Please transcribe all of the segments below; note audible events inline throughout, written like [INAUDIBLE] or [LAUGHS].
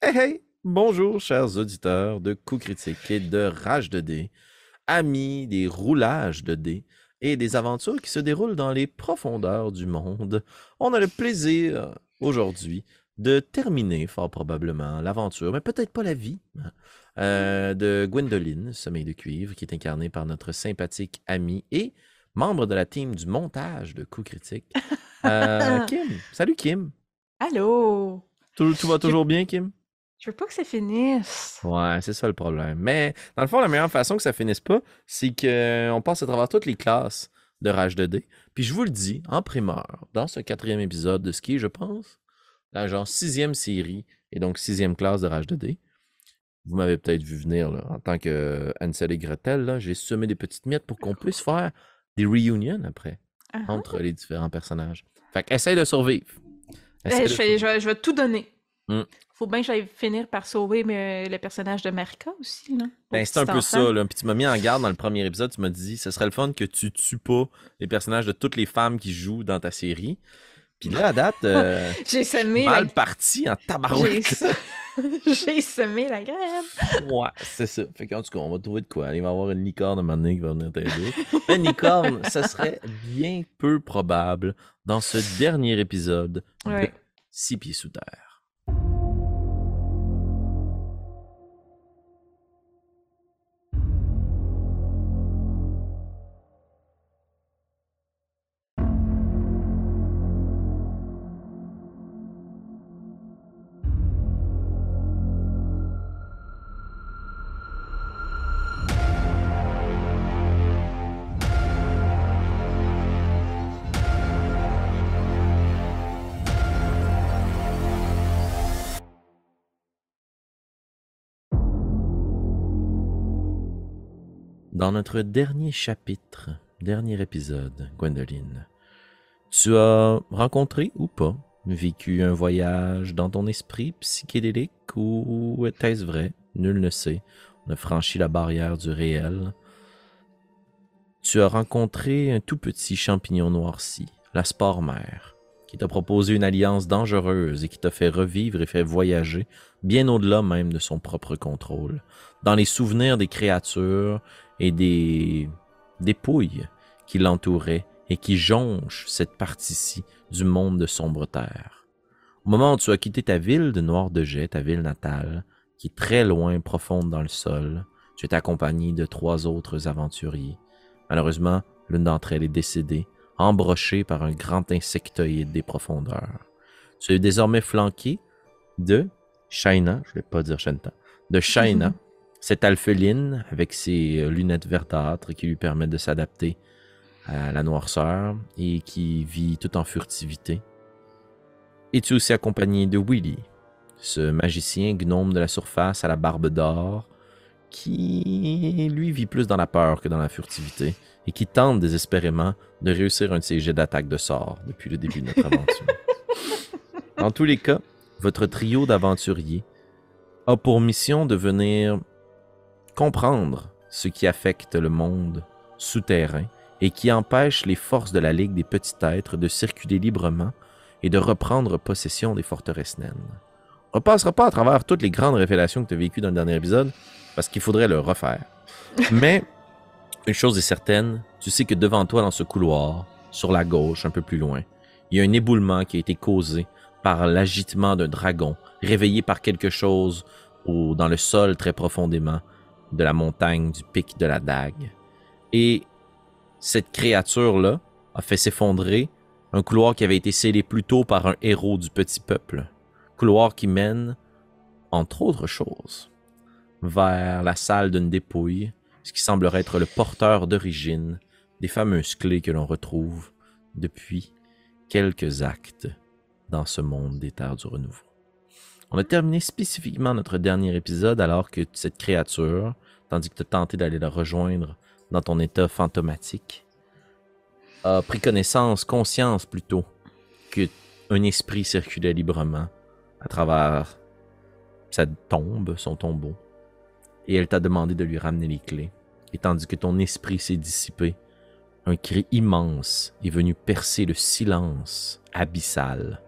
Hey hey! Bonjour, chers auditeurs de Coups Critiques et de Rage de dés, amis des roulages de dés et des aventures qui se déroulent dans les profondeurs du monde. On a le plaisir aujourd'hui de terminer fort probablement l'aventure, mais peut-être pas la vie, hein, euh, de Gwendoline, Sommeil de cuivre, qui est incarnée par notre sympathique amie et membre de la team du montage de Coups Critiques, euh, [LAUGHS] Kim. Salut Kim! Allô? Tout, tout va toujours bien, Kim? Je veux pas que ça finisse. Ouais, c'est ça le problème. Mais dans le fond, la meilleure façon que ça finisse pas, c'est qu'on passe à travers toutes les classes de Rage 2D. Puis je vous le dis, en primeur, dans ce quatrième épisode de ski, je pense, la genre sixième série et donc sixième classe de Rage 2D. Vous m'avez peut-être vu venir là, en tant que Ansel et Gretel. J'ai semé des petites miettes pour qu'on puisse faire des reunions après Ah ah. entre les différents personnages. Fait qu'essaye de survivre. Eh, Essaye de je, vais, je vais- je vais tout donner. Mm. Faut bien que j'aille finir par sauver mais, le personnage de Marika aussi. Là, Ben, c'est un peu enfant. ça, là. Puis tu m'as mis en garde dans le premier épisode, tu m'as dit, ce serait le fun que tu tues pas les personnages de toutes les femmes qui jouent dans ta série. Puis là, à date, euh, [LAUGHS] J'ai semé, la... mal parti en tabarouette. [LAUGHS] J'ai semé la graine. ouais, c'est ça. Fait qu'en tout cas, on va trouver de quoi. Il va y avoir une licorne à un moment donné qui va venir t'aider. Une licorne, [LAUGHS] ce serait bien peu probable dans ce dernier épisode de Ouais. Six pieds sous terre. Dans notre dernier chapitre, dernier épisode, Gwendoline, tu as rencontré ou pas vécu un voyage dans ton esprit psychédélique ou était-ce vrai? Nul ne sait. On a franchi la barrière du réel. Tu as rencontré un tout petit champignon noirci, la spore mère, qui t'a proposé une alliance dangereuse et qui t'a fait revivre et fait voyager bien au-delà même de son propre contrôle, dans les souvenirs des créatures et des dépouilles qui l'entouraient et qui jonchent cette partie-ci du monde de sombre terre. Au moment où tu as quitté ta ville de Noir de Jet, ta ville natale, qui est très loin, profonde dans le sol, tu es accompagné de trois autres aventuriers. Malheureusement, l'une d'entre elles est décédée, embrochée par un grand insectoïde des profondeurs. Tu es désormais flanqué de Shaina, je vais pas dire Shanta, de Shaina, [LAUGHS] cette alpheline avec ses euh, lunettes verdâtres qui lui permettent de s'adapter à la noirceur et qui vit tout en furtivité. Et tu es aussi accompagné de Willy, ce magicien gnome de la surface à la barbe d'or qui, lui, vit plus dans la peur que dans la furtivité? Et qui tente désespérément de réussir un de ses jets d'attaque de sort depuis le début de notre aventure. [LAUGHS] Dans tous les cas, votre trio d'aventuriers a pour mission de venir comprendre ce qui affecte le monde souterrain et qui empêche les forces de la Ligue des Petits Êtres de circuler librement et de reprendre possession des forteresses naines. On ne passera pas à travers toutes les grandes révélations que tu as vécues dans le dernier épisode, parce qu'il faudrait le refaire. [LAUGHS] Mais, une chose est certaine, tu sais que devant toi, dans ce couloir, sur la gauche, un peu plus loin, il y a un éboulement qui a été causé par l'agitement d'un dragon, réveillé par quelque chose au- dans le sol très profondément de la montagne du pic de la dague. Et cette créature-là a fait s'effondrer un couloir qui avait été scellé plus tôt par un héros du petit peuple. Couloir qui mène, entre autres choses, vers la salle d'une dépouille, ce qui semblerait être le porteur d'origine des fameuses clés que l'on retrouve depuis quelques actes dans ce monde des terres du renouveau. On a terminé spécifiquement notre dernier épisode alors que cette créature, tandis que tu as tenté d'aller la rejoindre dans ton état fantomatique, a pris connaissance, conscience plutôt, que un esprit circulait librement à travers sa tombe, son tombeau, et elle t'a demandé de lui ramener les clés. Et tandis que ton esprit s'est dissipé, un cri immense est venu percer le silence abyssal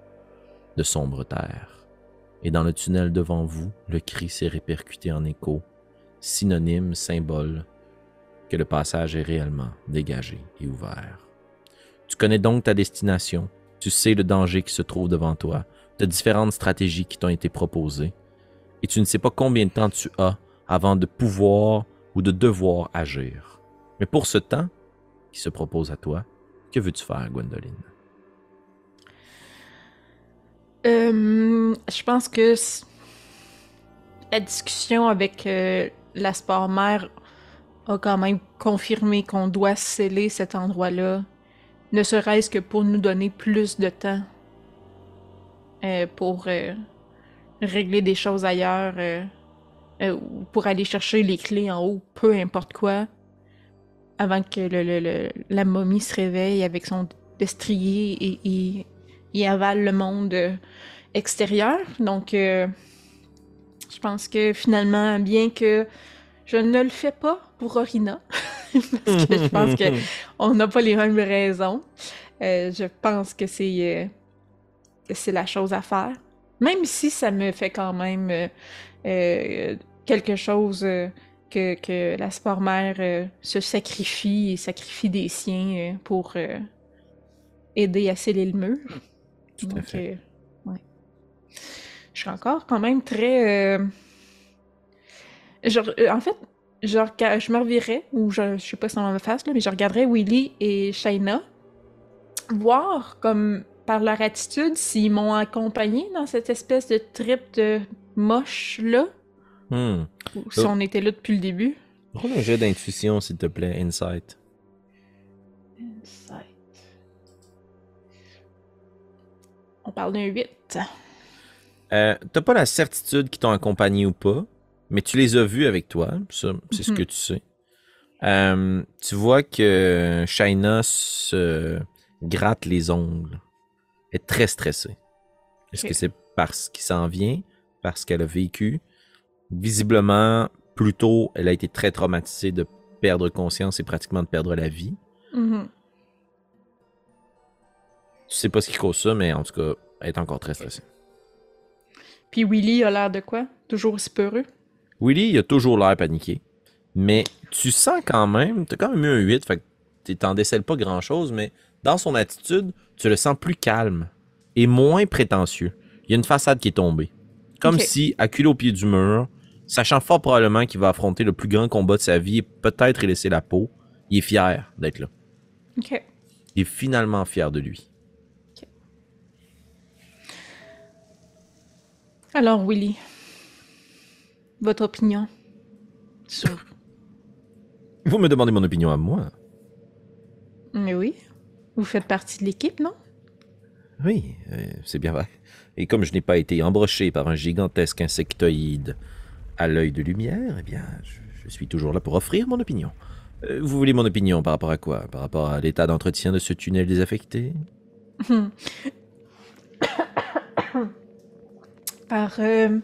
de sombre terre. et dans le tunnel devant vous, le cri s'est répercuté en écho, synonyme, symbole, que le passage est réellement dégagé et ouvert. Tu connais donc ta destination, tu sais le danger qui se trouve devant toi, de différentes stratégies qui t'ont été proposées, et tu ne sais pas combien de temps tu as avant de pouvoir de devoir agir. Mais pour ce temps qui se propose à toi, que veux-tu faire, Gwendoline? Euh, je pense que la discussion avec euh, la sport mère a quand même confirmé qu'on doit sceller cet endroit-là, ne serait-ce que pour nous donner plus de temps euh, pour régler des choses ailleurs, ou pour aller chercher les clés en haut, peu importe quoi, avant que le, la momie se réveille avec son destrier et, et il avale le monde euh, extérieur. Donc, euh, je pense que finalement, bien que je ne le fais pas pour Orina, [LAUGHS] parce que je pense qu'on [LAUGHS] n'a pas les mêmes raisons, euh, je pense que c'est c'est la chose à faire. Même si ça me fait quand même quelque chose que, que, la sport-mère se sacrifie et sacrifie des siens pour aider à sceller le mur. Tout à fait. ouais. Je suis encore quand même très. Euh... Genre, euh, en fait, genre, je me revirais, ou je, je sais pas si on me face, là, mais je regarderais Willy et Shaina, voir comme par leur attitude s'ils m'ont accompagné dans cette espèce de trip de moche-là. Hmm. Ou si on était là depuis le début. Roule un jet d'intuition, s'il te plaît, Insight. Insight. On parle d'un 8. Euh, T'as pas la certitude qu'ils t'ont accompagné ou pas, mais tu les as vus avec toi. Ça, c'est ce Mhm. que tu sais. Euh, tu vois que Shaina se gratte les ongles. Elle est très stressée. Est-ce que c'est parce qu'il s'en vient, parce qu'elle a vécu? Visiblement, plutôt, elle a été très traumatisée de perdre conscience et pratiquement de perdre la vie. Mhm. Tu sais pas ce qui cause ça, mais en tout cas, elle est encore très stressée. Puis Willy a l'air de quoi? Toujours aussi peureux? Willy, il a toujours l'air paniqué. Mais tu sens quand même, t'as quand même eu un 8, fait que tu t'en décèles pas grand chose, mais dans son attitude, tu le sens plus calme et moins prétentieux. Il y a une façade qui est tombée. Comme si, acculé au pied du mur, sachant fort probablement qu'il va affronter le plus grand combat de sa vie et peut-être y laisser la peau, il est fier d'être là. Ok. Il est finalement fier de lui. Alors, Willy, votre opinion sur. [LAUGHS] Vous me demandez mon opinion à moi. Mais oui, vous faites partie de l'équipe, non? Oui, euh, c'est bien vrai. Et comme je n'ai pas été embroché par un gigantesque insectoïde à l'œil de lumière, eh bien, je, je suis toujours là pour offrir mon opinion. Euh, vous voulez mon opinion par rapport à quoi? Par rapport à l'état d'entretien de ce tunnel désaffecté? [COUGHS] Par euh,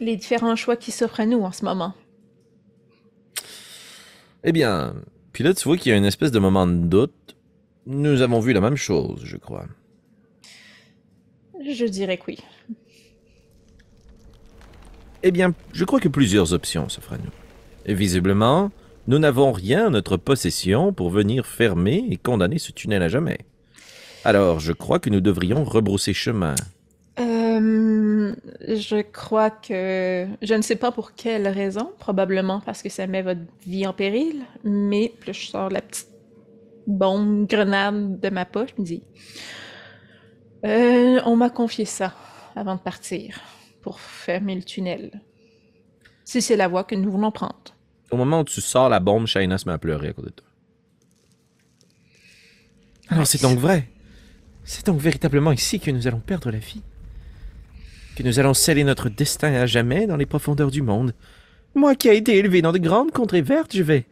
les différents choix qui s'offrent à nous en ce moment. Eh bien, puis là, tu vois qu'il y a une espèce de moment de doute. Nous avons vu la même chose, je crois. Je dirais que oui. Eh bien, je crois que plusieurs options s'offrent à nous. Visiblement, nous n'avons rien en notre possession pour venir fermer et condamner ce tunnel à jamais. Alors, je crois que nous devrions rebrousser chemin. Euh, je crois que. Je ne sais pas pour quelle raison, probablement parce que ça met votre vie en péril, mais là, je sors la petite bombe grenade de ma poche, je me dis. Euh, on m'a confié ça avant de partir pour fermer le tunnel. Si c'est la voie que nous voulons prendre. Au moment où tu sors la bombe, Shaina se met à pleurer à côté de toi. Alors c'est donc vrai. C'est donc véritablement ici que nous allons perdre la vie. Que nous allons sceller notre destin à jamais dans les profondeurs du monde. Moi qui ai été élevé dans de grandes contrées vertes, je vais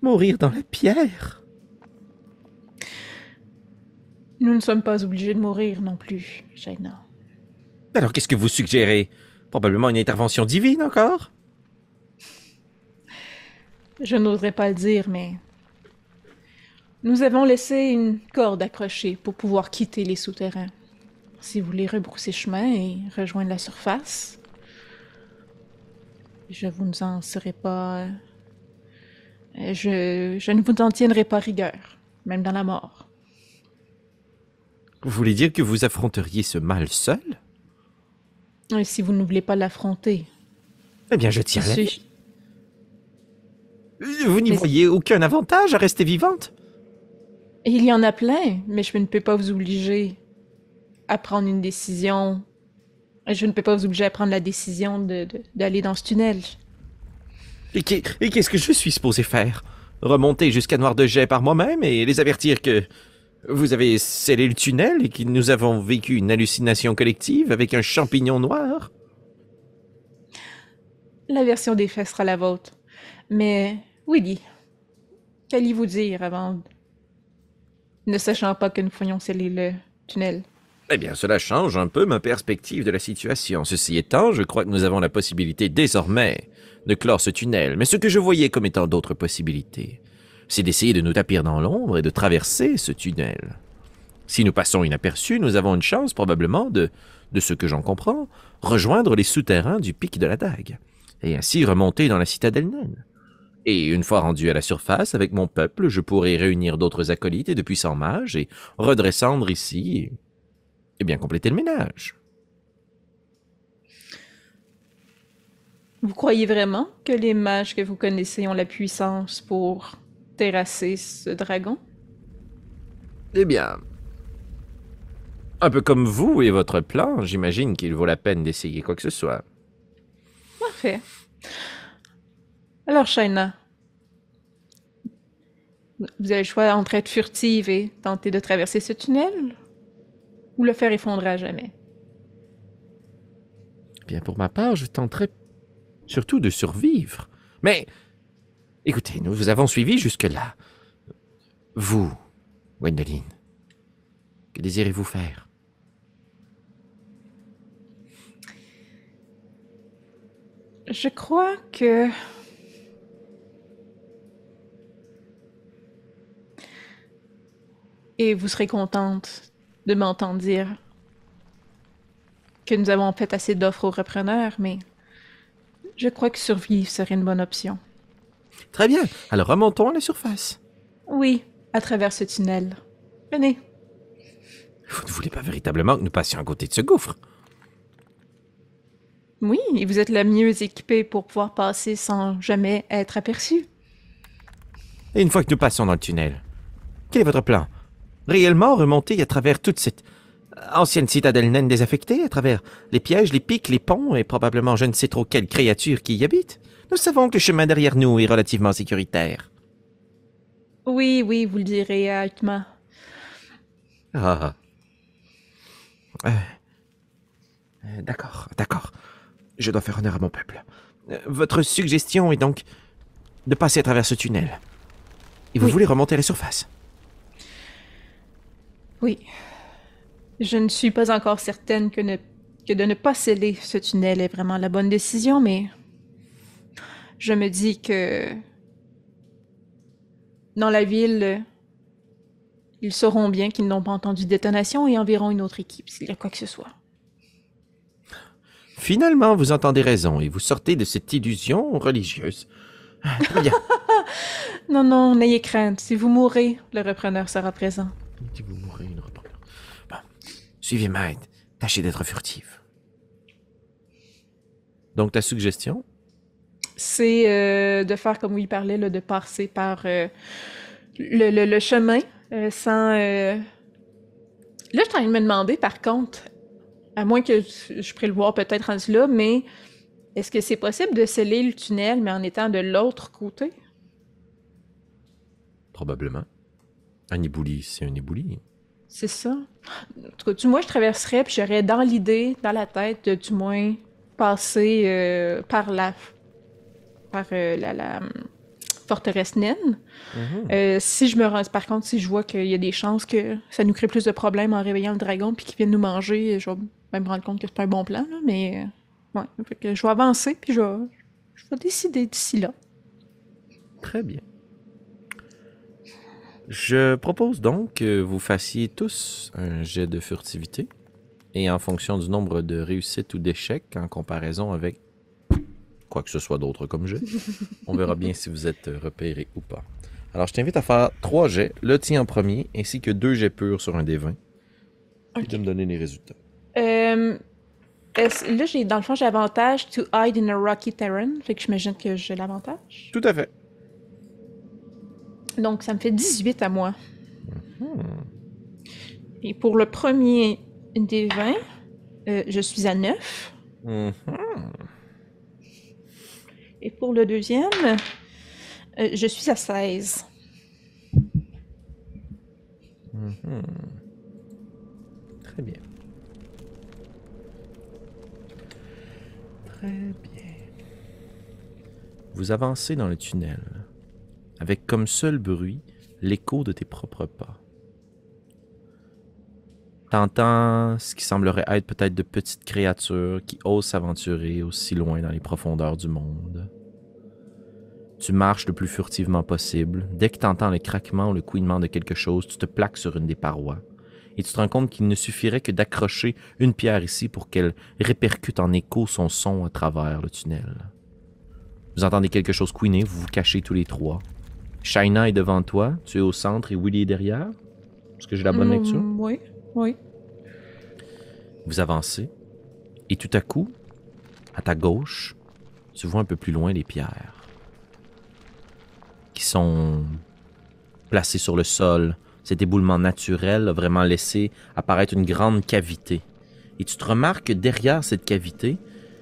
mourir dans la pierre. Nous ne sommes pas obligés de mourir non plus, Jaina. Alors qu'est-ce que vous suggérez? Probablement une intervention divine encore? Je n'oserais pas le dire, mais. Nous avons laissé une corde accrochée pour pouvoir quitter les souterrains. si vous voulez rebrousser chemin et rejoindre la surface, je vous en serai pas. euh, Je, je ne vous en tiendrai pas rigueur, même dans la mort. Vous voulez dire que vous affronteriez ce mal seul? Et si vous ne voulez pas l'affronter, Eh bien, je tiens la vie. Vous n'y Mais- voyez aucun avantage à rester vivante? Il y en a plein, mais je ne peux pas vous obliger à prendre une décision. Je ne peux pas vous obliger à prendre la décision de- de- d'aller dans ce tunnel. Et qu'est-ce que je suis supposé faire? Remonter jusqu'à Noir de Jet par moi-même et les avertir que vous avez scellé le tunnel et que nous avons vécu une hallucination collective avec un champignon noir La version des faits sera la vôtre. Mais, Willy, qu'allez-vous dire avant... Ne sachant pas que nous ferions sceller le tunnel? Eh bien, cela change un peu ma perspective de la situation. Ceci étant, je crois que nous avons la possibilité désormais de clore ce tunnel. Mais ce que je voyais comme étant d'autres possibilités, c'est d'essayer de nous tapir dans l'ombre et de traverser ce tunnel. Si nous passons inaperçus, nous avons une chance probablement de, de ce que j'en comprends, rejoindre les souterrains du pic de la dague, et ainsi remonter dans la citadelle naine. Et une fois rendu à la surface avec mon peuple, je pourrai réunir d'autres acolytes et de puissants mages et redescendre ici et et bien compléter le ménage. Vous croyez vraiment que les mages que vous connaissez ont la puissance pour terrasser ce dragon? Eh bien, un peu comme vous et votre plan, j'imagine qu'il vaut la peine d'essayer quoi que ce soit. Parfait. Alors, Shaina, vous avez le choix entre être furtive et tenter de traverser ce tunnel ou le faire effondrer à jamais? Bien, pour ma part, je tenterai surtout de survivre. Mais, écoutez, nous vous avons suivi jusque-là. Vous, Gwendoline, que désirez-vous faire? Je crois que... Et vous serez contente de m'entendre dire que nous avons fait assez d'offres aux repreneurs, mais je crois que survivre serait une bonne option. Très bien, alors remontons à la surface. Oui, à travers ce tunnel. Venez. Vous ne voulez pas véritablement que nous passions à côté de ce gouffre? Oui, et vous êtes la mieux équipée pour pouvoir passer sans jamais être aperçu. Et une fois que nous passons dans le tunnel, quel est votre plan? Réellement remonter à travers toute cette ancienne citadelle naine désaffectée, à travers les pièges, les pics, les ponts et probablement je ne sais trop quelle créature qui y habite? Nous savons que le chemin derrière nous est relativement sécuritaire. Oui, oui, vous le direz à Utma. Ah. Euh, euh, d'accord, d'accord. Je dois faire honneur à mon peuple. Euh, votre suggestion est donc de passer à travers ce tunnel. Et vous Oui. voulez remonter à la surface? Oui. Je ne suis pas encore certaine que, ne- que de ne pas sceller ce tunnel est vraiment la bonne décision, mais je me dis que dans la ville, ils sauront bien qu'ils n'ont pas entendu de détonation et enverront une autre équipe s'il y a quoi que ce soit. Finalement, vous entendez raison et vous sortez de cette illusion religieuse. Ah, Très bien. [LAUGHS] Non, non, n'ayez crainte. Si vous mourrez, le repreneur sera présent. Si vous mourrez, une reprendre. Bon, suivez Maître. Tâchez d'être furtive. Donc, ta suggestion? C'est euh, de faire comme il parlait, là, de passer par euh, le, le- le chemin euh, sans. Là, je suis en train de me demander, par contre, à moins que je voir peut-être rendu là, mais est-ce que c'est possible de sceller le tunnel, mais en étant de l'autre côté? Probablement. Un ébouli, c'est un ébouli. C'est ça. En tout cas, du moins, je traverserais, puis j'aurais dans l'idée, dans la tête, de du moins passer euh, par la. Par euh, la, la, hum, forteresse naine. Euh, si je me rends, par contre, si je vois qu'il y a des chances que ça nous crée plus de problèmes en réveillant le dragon puis qu'il vienne nous manger, je vais même me rendre compte que c'est un bon plan, là, mais euh, ouais, fait que je vais avancer puis je vais, je vais décider d'ici là. Très bien. Je propose donc que vous fassiez tous un jet de furtivité. et en fonction du nombre de réussites ou d'échecs en comparaison avec quoi que ce soit d'autre comme jeu, [LAUGHS] on verra bien si vous êtes repéré ou pas. Alors, je t'invite à faire trois jets, le tien en premier, ainsi que deux jets purs sur un des 20. Puis de me donner les résultats. Euh, là, j'ai, dans le fond, j'ai avantage to hide in a rocky terrain. Fait que j'imagine que j'ai l'avantage. Tout à fait. Donc, ça me fait 18 à moi. Et pour le premier des 20, euh, je suis à 9. Mhm. Et pour le deuxième, euh, je suis à 16. Très bien. Très bien. Vous avancez dans le tunnel, avec comme seul bruit l'écho de tes propres pas. T'entends ce qui semblerait être peut-être de petites créatures qui osent s'aventurer aussi loin dans les profondeurs du monde. Tu marches le plus furtivement possible. Dès que t'entends le craquement ou le couinement de quelque chose, tu te plaques sur une des parois et tu te rends compte qu'il ne suffirait que d'accrocher une pierre ici pour qu'elle répercute en écho son son à travers le tunnel. Vous entendez quelque chose couiner, vous vous cachez tous les trois. Shaina est devant toi, tu es au centre et Willy est derrière. Est-ce que j'ai la bonne Mm, lecture? Oui, oui. Vous avancez et tout à coup, à ta gauche, tu vois un peu plus loin les pierres qui sont placées sur le sol. Cet éboulement naturel a vraiment laissé apparaître une grande cavité. Et tu te remarques que derrière cette cavité,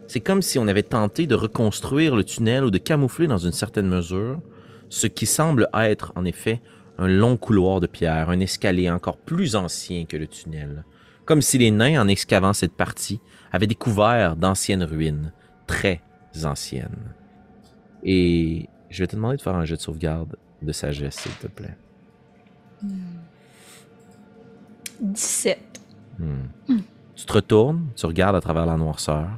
c'est comme si on avait tenté de reconstruire le tunnel ou de camoufler dans une certaine mesure ce qui semble être en effet un long couloir de pierre, un escalier encore plus ancien que le tunnel comme si les nains, en excavant cette partie, avaient découvert d'anciennes ruines, très anciennes. Et je vais te demander de faire un jet de sauvegarde de sagesse, s'il te plaît. 17. Hmm. Tu te retournes, tu regardes à travers la noirceur,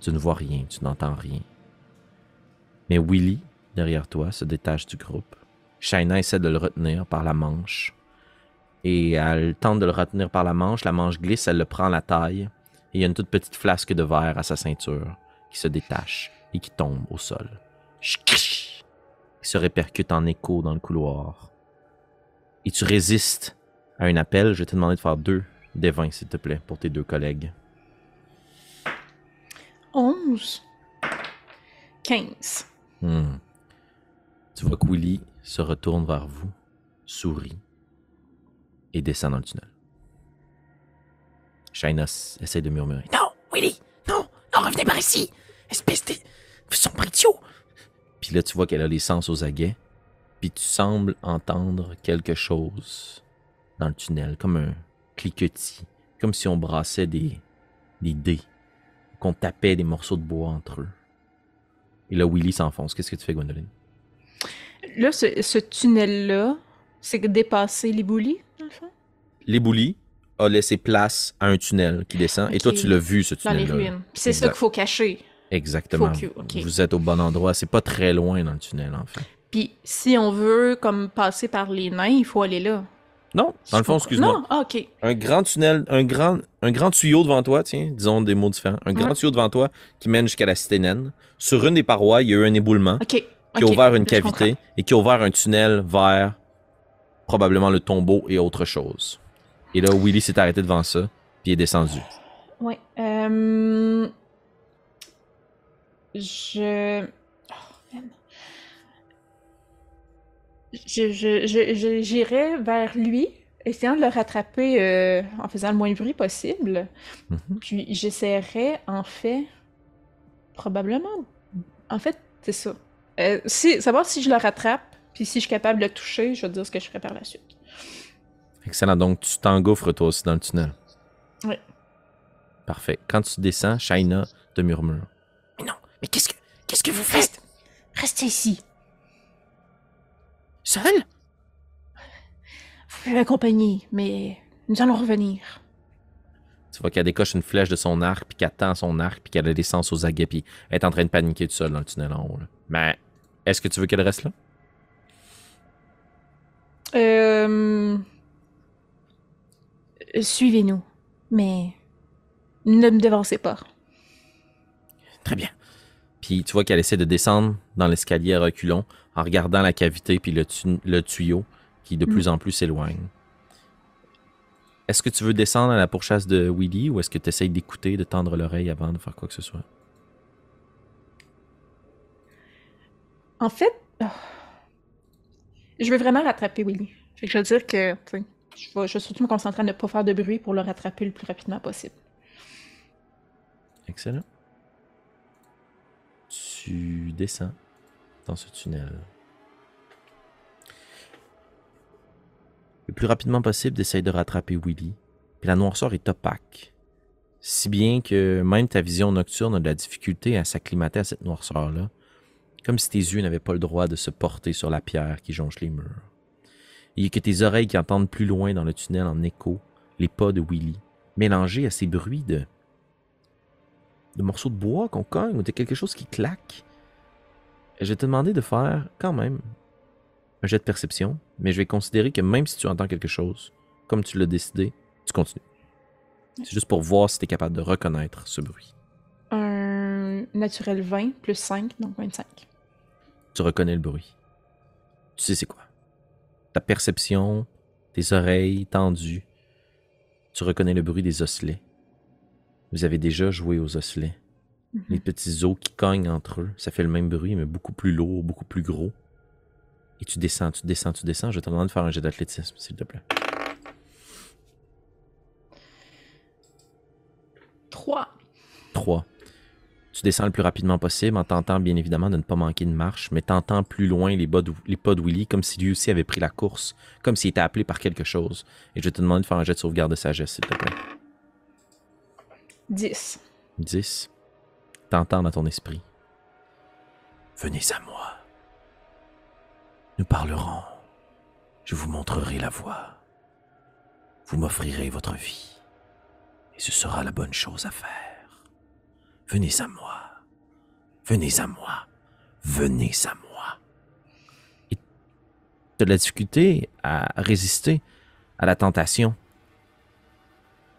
tu ne vois rien, tu n'entends rien. Mais Willy, derrière toi, se détache du groupe. Shaina essaie de le retenir par la manche. Et elle tente de le retenir par la manche, la manche glisse, elle le prend à la taille. Et il y a une toute petite flasque de verre à sa ceinture qui se détache et qui tombe au sol. Qui se répercute en écho dans le couloir. Et tu résistes à un appel. Je vais te demander de faire deux des 20, s'il te plaît, pour tes deux collègues. 11. 15. Hmm. Tu vois que Willy se retourne vers vous, sourit et descend dans le tunnel. Shaina s- essaie de murmurer. Non, Willy, non, non, revenez par ici, espèce de sombre idiot. Puis là, tu vois qu'elle a les sens aux aguets. Puis tu sembles entendre quelque chose dans le tunnel, comme un cliquetis, comme si on brassait des, des dés, qu'on tapait des morceaux de bois entre eux. Et là, Willy s'enfonce. Qu'est-ce que tu fais, Gwendoline? Là, ce, ce tunnel-là, c'est dépasser les boulis, dans le fond? L'éboulis a laissé place à un tunnel qui descend. Et toi, tu l'as vu, ce Dans les tunnel-là. ruines. C'est ça qu'il faut cacher. Exactement. Faut que- ok. Vous êtes au bon endroit. C'est pas très loin dans le tunnel, en fait. Puis si on veut comme passer par les nains, il faut aller là. Non, dans le fond, excuse-moi. Non, ah, ok. Un grand tunnel, un grand, un grand tuyau devant toi, tiens, disons des mots différents. Un grand tuyau devant toi qui mène jusqu'à la cité naine. Sur une des parois, il y a eu un éboulement Ok. Qui ok. a ouvert une cavité comprends. et qui a ouvert un tunnel vers probablement le tombeau et autre chose. Et là, Willy s'est arrêté devant ça, puis est descendu. Ouais. Euh... Je. Oh, je, je, je- j'irai vers lui, essayant de le rattraper euh, en faisant le moins de bruit possible. Mhm. Puis j'essaierai, en fait, probablement. En fait, c'est ça. Euh, si, savoir si je le rattrape, puis si je suis capable de le toucher, je vais te dire ce que je ferai par la suite. Excellent. Donc, tu t'engouffres toi aussi dans le tunnel. Ouais. Parfait. Quand tu descends, Shaina te murmure. Mais non, mais qu'est-ce que, qu'est-ce que vous faites? Restez ici. Seul? Vous pouvez m'accompagner, mais nous allons revenir. Tu vois qu'elle décoche une flèche de son arc, puis qu'elle tend son arc, puis qu'elle a l'essence aux aguets, puis elle est en train de paniquer tout seul dans le tunnel en haut. là. Mais est-ce que tu veux qu'elle reste là? Euh... Suivez-nous. Mais Ne me dévancez pas. Très bien. Puis tu vois qu'elle essaie de descendre dans l'escalier à reculons en regardant la cavité puis le, tu- le tuyau qui de Mm. plus en plus s'éloigne. Est-ce que tu veux descendre à la pourchasse de Willy ou est-ce que tu essayes d'écouter, de tendre l'oreille avant de faire quoi que ce soit? En fait, je veux vraiment rattraper Willy. Fait que je veux dire que je vais, je vais surtout me concentrer à ne pas faire de bruit pour le rattraper le plus rapidement possible. Excellent. Tu descends dans ce tunnel. Le plus rapidement possible, d'essayer de rattraper Willy. Puis la noirceur est opaque. Si bien que même ta vision nocturne a de la difficulté à s'acclimater à cette noirceur-là. Comme si tes yeux n'avaient pas le droit de se porter sur la pierre qui jonche les murs. A que tes oreilles qui entendent plus loin dans le tunnel en écho les pas de Willy, mélangés à ces bruits de de morceaux de bois qu'on cogne ou de quelque chose qui claque. Et Je vais te demander de faire quand même un jet de perception, mais je vais considérer que même si tu entends quelque chose, comme tu l'as décidé, tu continues. C'est juste pour voir si tu es capable de reconnaître ce bruit. Un naturel 20 plus 5, donc 25. Tu reconnais le bruit. Tu sais c'est quoi. Ta perception, tes oreilles tendues, tu reconnais le bruit des osselets. Vous avez déjà joué aux osselets. Mhm. Les petits os qui cognent entre eux, ça fait le même bruit, mais beaucoup plus lourd, beaucoup plus gros. Et tu descends, tu descends, tu descends. Je te demande de faire un jet d'athlétisme, s'il te plaît. 3. 3. Tu descends le plus rapidement possible en tentant bien évidemment de ne pas manquer de marche, mais tentant plus loin les, pas de- les pas de Willy comme si lui aussi avait pris la course, comme s'il était appelé par quelque chose. Et je te demande de faire un jet de sauvegarde de sagesse, s'il te plaît. 10. 10. T'entends dans ton esprit. Venez à moi. Nous parlerons. Je vous montrerai la voie. Vous m'offrirez votre vie. Et ce sera la bonne chose à faire. Venez à moi. Venez à moi. Venez à moi. Tu as de la difficulté à résister à la tentation.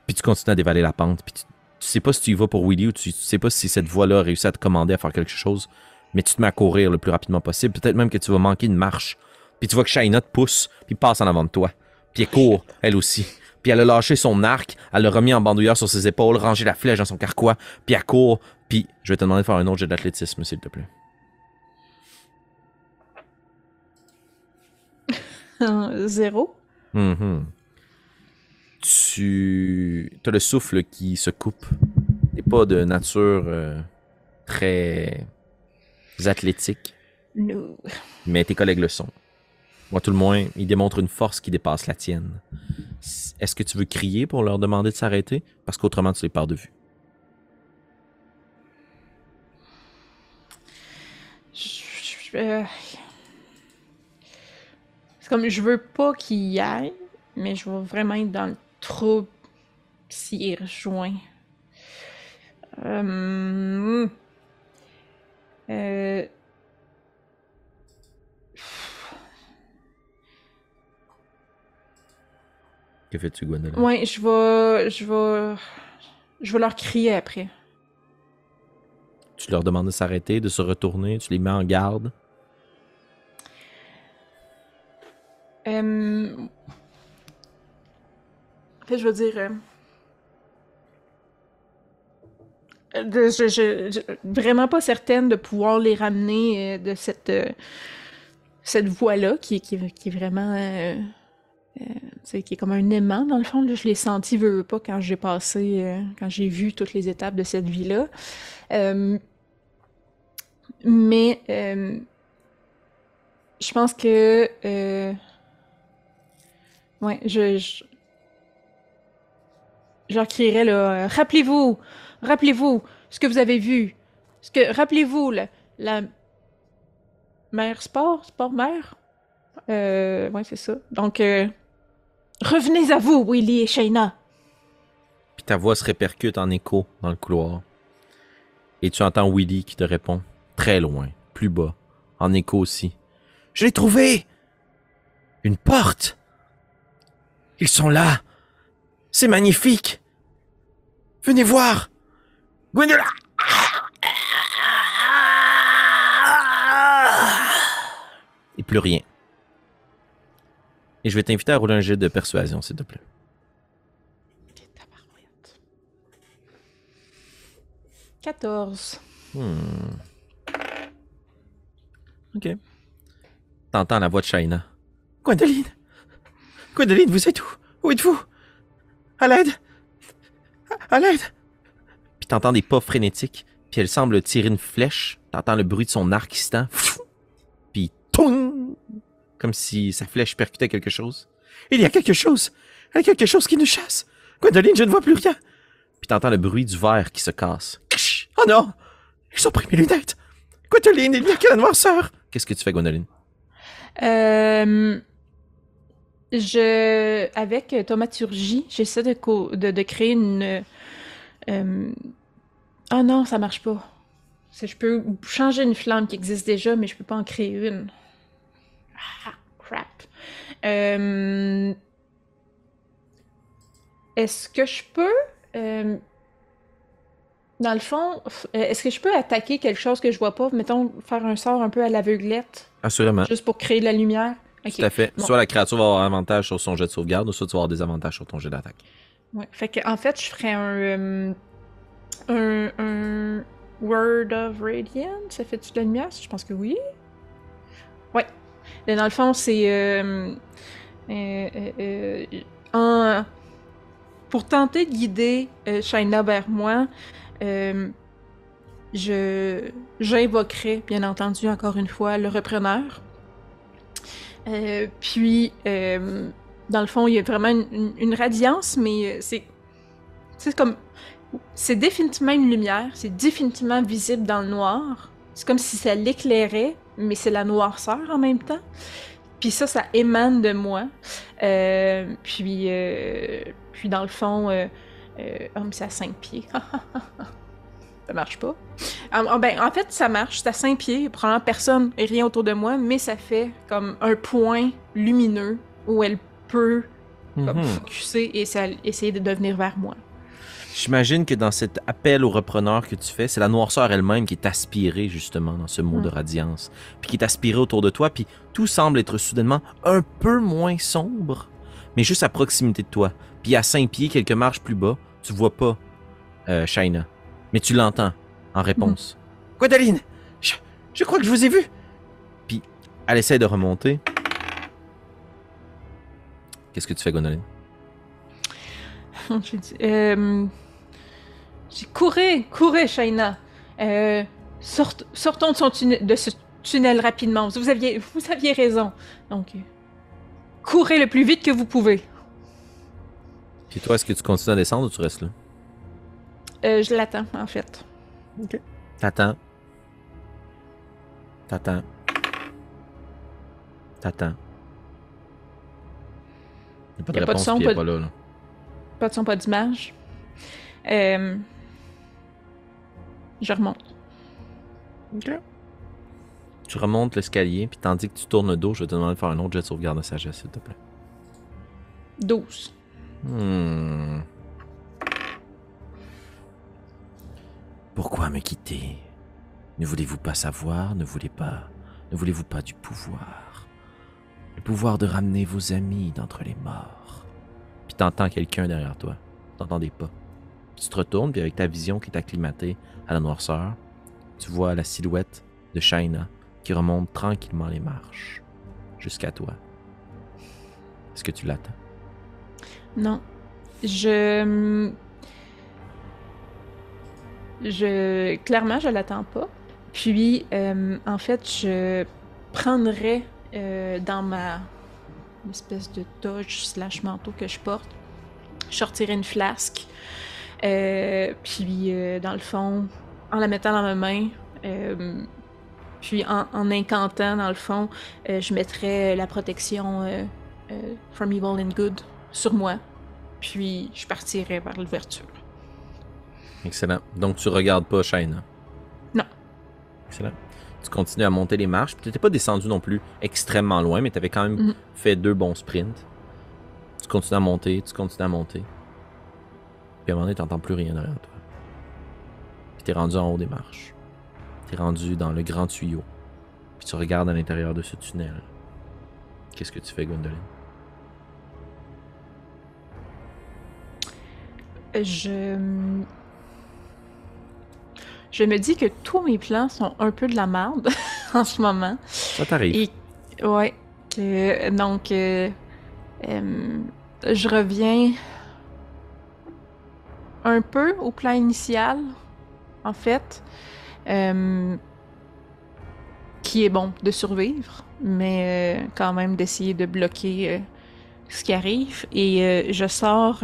Puis tu continues à dévaler la pente. Puis tu, tu sais pas si tu y vas pour Willy ou tu, sais pas si cette voie-là a réussi à te commander à faire quelque chose. Mais tu te mets à courir le plus rapidement possible. Peut-être même que tu vas manquer une marche. Puis tu vois que Shaina te pousse, puis passe en avant de toi. Puis elle court, elle aussi. Puis elle a lâché son arc, elle l'a remis en bandoulière sur ses épaules, rangé la flèche dans son carquois, puis elle court. Puis je vais te demander de faire un autre jet d'athlétisme, s'il te plaît. [LAUGHS] Zéro. Mhm. Tu as le souffle qui se coupe. T'es pas de nature euh, très athlétique, No. mais tes collègues le sont. Moi, tout le moins, ils démontrent une force qui dépasse la tienne. Est-ce que tu veux crier pour leur demander de s'arrêter? Parce qu'autrement, tu les perds de vue. Euh, C'est comme je veux pas qu'il y aille, mais je vais vraiment être dans le trouble s'il y rejoint. Euh... Euh... Que fais-tu, Gwendolyn? Ouais, je vais. Je vais. Je vais leur crier après. Tu leur demandes de s'arrêter, de se retourner, tu les mets en garde? Euh... En fait, je veux dire. euh, de- je, je- je- vraiment pas certaine de pouvoir les ramener euh, de cette, euh, cette voie-là, qui, qui, qui est vraiment. Qui est comme un aimant, dans le fond. Là, je l'ai senti, veux, veux pas, quand j'ai passé. euh, quand j'ai vu toutes les étapes de cette vie-là. Euh, mais. euh, je pense que. Ouais, je, je, je crierais là. rappelez-vous, rappelez-vous ce que vous avez vu. Ce que, rappelez-vous la, la mère sport, sport mère. Ouais, c'est ça. Donc, euh, revenez à vous, Willy et Shayna. Puis ta voix se répercute en écho dans le couloir. Et tu entends Willy qui te répond, très loin, plus bas, en écho aussi. Je l'ai trouvé Une porte Ils sont là C'est magnifique Venez voir Gwendoline Et plus rien. Et je vais t'inviter à rouler un jet de persuasion, s'il te plaît. Ok, tabarouette. 14. Hmm. Ok. T'entends la voix de Shaina. Gwendoline Gwendoline, vous êtes où? Où êtes-vous? À l'aide À- À l'aide Puis t'entends des pas frénétiques, puis elle semble tirer une flèche. T'entends le bruit de son arc qui se tend. Puis toum Comme si sa flèche percutait quelque chose. Il y a quelque chose Il y a quelque chose qui nous chasse Gwendoline, je ne vois plus rien Puis t'entends le bruit du verre qui se casse. Oh non Ils ont pris mes lunettes Gwendoline, il y a que la noirceur Qu'est-ce que tu fais, Gwendoline? Euh, je, avec thaumaturgie, j'essaie de, créer une. euh, Ah non, ça marche pas. Je peux changer une flamme qui existe déjà, mais je peux pas en créer une. Ah, crap. Euh, Est-ce que je peux. euh, Dans le fond, euh, est-ce que je peux attaquer quelque chose que je vois pas? Mettons, faire un sort un peu à l'aveuglette, Assurément. juste pour créer de la lumière? Ok. Tout à fait. Bon. Soit la créature va avoir avantage sur son jet de sauvegarde, ou soit tu vas avoir des avantages sur ton jet d'attaque. Ouais. Fait que, en fait, je ferais un, un, un Word of Radiance. Ça fait-tu de la lumière? Je pense que oui. Dans le fond, c'est. euh, euh, euh, pour tenter de guider Shaina vers moi, je j'invoquerai, bien entendu, encore une fois, le repreneur. Puis, dans le fond, il y a vraiment une, une- radiance, mais c'est. C'est comme. C'est définitivement une lumière, c'est définitivement visible dans le noir. C'est comme si ça l'éclairait, mais c'est la noirceur en même temps. Puis ça, ça émane de moi. Euh, puis, euh, puis dans le fond, euh, oh, mais c'est à 5 pieds. [LAUGHS] ça marche pas. Ah, ah, ben, en fait, ça marche. C'est à 5 pieds. Probablement personne et rien autour de moi, mais ça fait comme un point lumineux où elle peut comme, Mhm. focuser et ça- essayer de devenir vers moi. J'imagine que dans cet appel au repreneur que tu fais, c'est la noirceur elle-même qui est aspirée justement dans ce mot de radiance, puis qui est aspirée autour de toi, puis tout semble être soudainement un peu moins sombre, mais juste à proximité de toi. Puis à cinq pieds, quelques marches plus bas, tu vois pas euh, Shaina, mais tu l'entends en réponse. Gwendoline, je, je crois que je vous ai vu. Puis elle essaie de remonter. Qu'est-ce que tu fais, Gwendoline? [LAUGHS] J'ai dit, euh, j'ai courez, courez, Shaina. Euh, sort- sortons de, son tunnel, de ce tunnel rapidement. Vous aviez, vous aviez raison. Donc, euh, courez le plus vite que vous pouvez. Puis toi, est-ce que tu continues à descendre ou tu restes là? Euh, je l'attends, en fait. T'attends. T'attends. T'attends. Y a pas de Y a pas de réponse, son, pas pas de- là, là. Pas de son, pas d'image. Euh, je remonte. Tu remontes l'escalier, puis tandis que tu tournes le dos, je vais te demander de faire un autre jet de sauvegarde de sagesse, s'il te plaît. 12. Hmm. Pourquoi me quitter? Ne voulez-vous pas savoir? Ne voulez pas Ne voulez-vous pas du pouvoir? Le pouvoir de ramener vos amis d'entre les morts. Puis t'entends quelqu'un derrière toi. T'entends des pas. Tu te retournes, puis avec ta vision qui est acclimatée à la noirceur, tu vois la silhouette de Shaina qui remonte tranquillement les marches jusqu'à toi. Est-ce que tu l'attends? Non. Je. Je. Clairement, je l'attends pas. Puis, euh, en fait, je prendrais euh, dans ma espèce de toge slash manteau que je porte, je sortirais une flasque. Euh, puis, euh, dans le fond, en la mettant dans ma main, euh, puis en, en incantant, dans le fond, je mettrais la protection From Evil and Good sur moi. Puis je partirai vers l'ouverture. Excellent. Donc tu regardes pas Shane. Non. Excellent. Tu continues à monter les marches. Tu n'étais pas descendu non plus extrêmement loin, mais tu avais quand même Mhm. fait deux bons sprints. Tu continues à monter, tu continues à monter. Puis à un moment donné, t'entends plus rien derrière toi. Puis t'es rendu en haut des marches. T'es rendu dans le grand tuyau. Puis tu regardes à l'intérieur de ce tunnel. Qu'est-ce que tu fais, Gwendoline? Je. Je me dis que tous mes plans sont un peu de la merde [LAUGHS] en ce moment. Ça t'arrive. Et ouais, que donc euh, euh, je reviens un peu au plan initial, en fait, euh, qui est bon de survivre, mais euh, quand même d'essayer de bloquer euh, ce qui arrive. Et je sors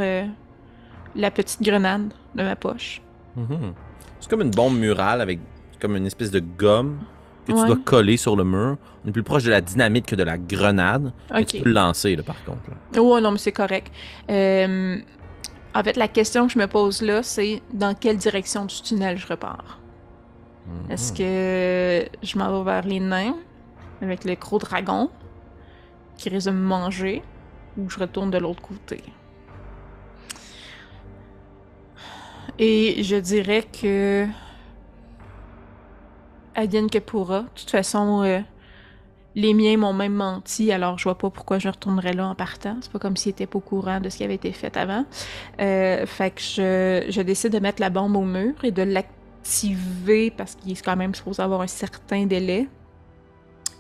la petite grenade de ma poche. Mhm. C'est comme une bombe murale avec comme une espèce de gomme que tu Ouais. dois coller sur le mur. On est plus proche de la dynamite que de la grenade. Mais Ok. tu peux le lancer, là, par contre. là. Oh non, mais c'est correct. En fait, la question que je me pose là, c'est dans quelle direction du tunnel je repars? Mhm. Est-ce que je m'en vais vers les nains avec le gros dragon qui risque de me manger ou je retourne de l'autre côté? Et je dirais que. Advienne que pourra. De toute façon, euh, les miens m'ont même menti, alors je vois pas pourquoi je retournerais là en partant. C'est pas comme s'ils étaient pas au courant de ce qui avait été fait avant. Euh, fait que je, je décide de mettre la bombe au mur et de l'activer parce qu'il est quand même supposé avoir un certain délai.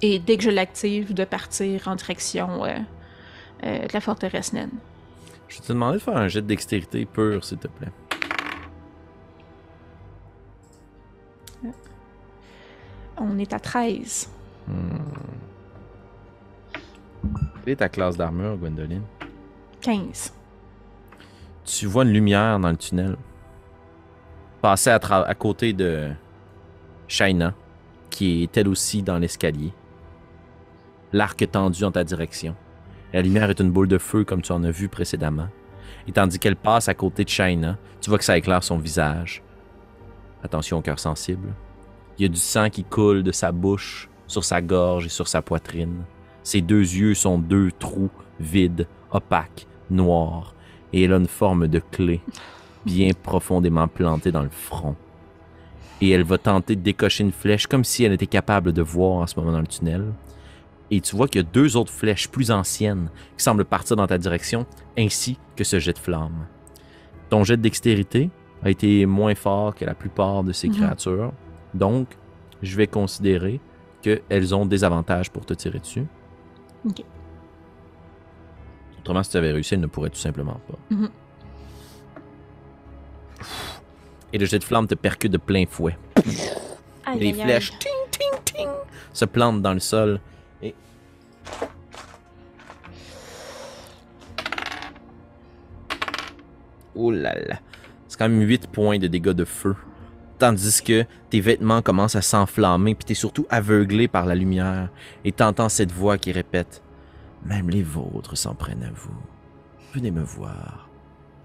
Et dès que je l'active, de partir en direction euh, euh, de la forteresse naine. Je vais te demander de faire un jet de dextérité pur, s'il te plaît. On est à 13. Quelle est ta classe d'armure, Gwendoline? 15. Tu vois une lumière dans le tunnel. Passer à, à côté de Shaina, qui est elle aussi dans l'escalier. L'arc tendu en ta direction. La lumière est une boule de feu comme tu en as vu précédemment. Et tandis qu'elle passe à côté de Shaina, tu vois que ça éclaire son visage. Attention au cœur sensible. Il y a du sang qui coule de sa bouche, sur sa gorge et sur sa poitrine. Ses deux yeux sont deux trous vides, opaques, noirs, et elle a une forme de clé bien profondément plantée dans le front. Et elle va tenter de décocher une flèche comme si elle était capable de voir en ce moment dans le tunnel. Et tu vois qu'il y a deux autres flèches plus anciennes qui semblent partir dans ta direction, ainsi que ce jet de flamme. Ton jet de dextérité a été moins fort que la plupart de ces Mhm. créatures, donc je vais considérer qu'elles ont des avantages pour te tirer dessus. Ok. Autrement, si tu avais réussi, elle ne pourrait tout simplement pas. Mhm. Et le jet de flamme te percute de plein fouet. Aïe, les aïe, aïe. flèches, ting, ting, ting, se plantent dans le sol. Et. Oh là là. C'est quand même 8 points de dégâts de feu. Tandis que tes vêtements commencent à s'enflammer, puis t'es surtout aveuglé par la lumière. Et t'entends cette voix qui répète Même les vôtres s'en prennent à vous. Venez me voir.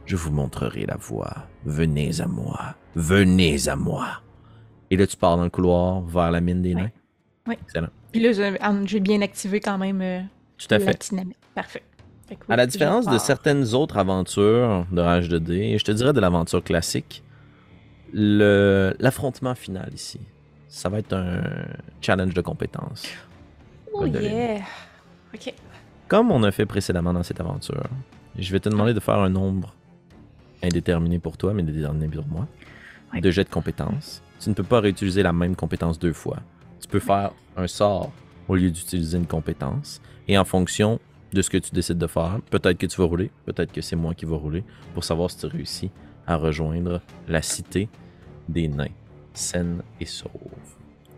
Je vous montrerai la voie. Venez à moi. Venez à moi. Et là, tu pars dans le couloir vers la mine des nains. Oui. Excellent. Puis là, j'ai ah, j'ai bien activé quand même euh, Tout à la fait. dynamique. Parfait. À la oui, différence de certaines autres aventures de Rage 2D, et je te dirais de l'aventure classique, l'affrontement final ici, ça va être un challenge de compétences. Oh yeah! Ok. Comme on a fait précédemment dans cette aventure, je vais te demander de faire un nombre indéterminé pour toi, mais déterminé pour moi, Ouais. de jets de compétences. Tu ne peux pas réutiliser la même compétence deux fois. Tu peux faire un sort au lieu d'utiliser une compétence, et en fonction de ce que tu décides de faire, peut-être que tu vas rouler, peut-être que c'est moi qui vais rouler, pour savoir si tu réussis à rejoindre la cité des nains, saine et sauve.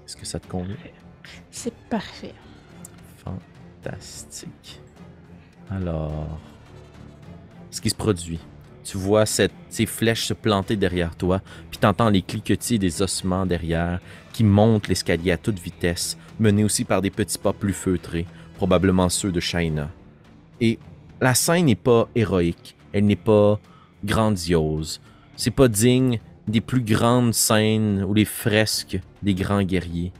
Est-ce que ça te convient? C'est parfait. Fantastique. Alors, ce qui se produit, tu vois cette- ces flèches se planter derrière toi, puis t'entends les cliquetis des ossements derrière qui montent l'escalier à toute vitesse, menés aussi par des petits pas plus feutrés, probablement ceux de Shaina. Et la scène n'est pas héroïque, elle n'est pas grandiose, c'est pas digne des plus grandes scènes ou les fresques des grands guerriers.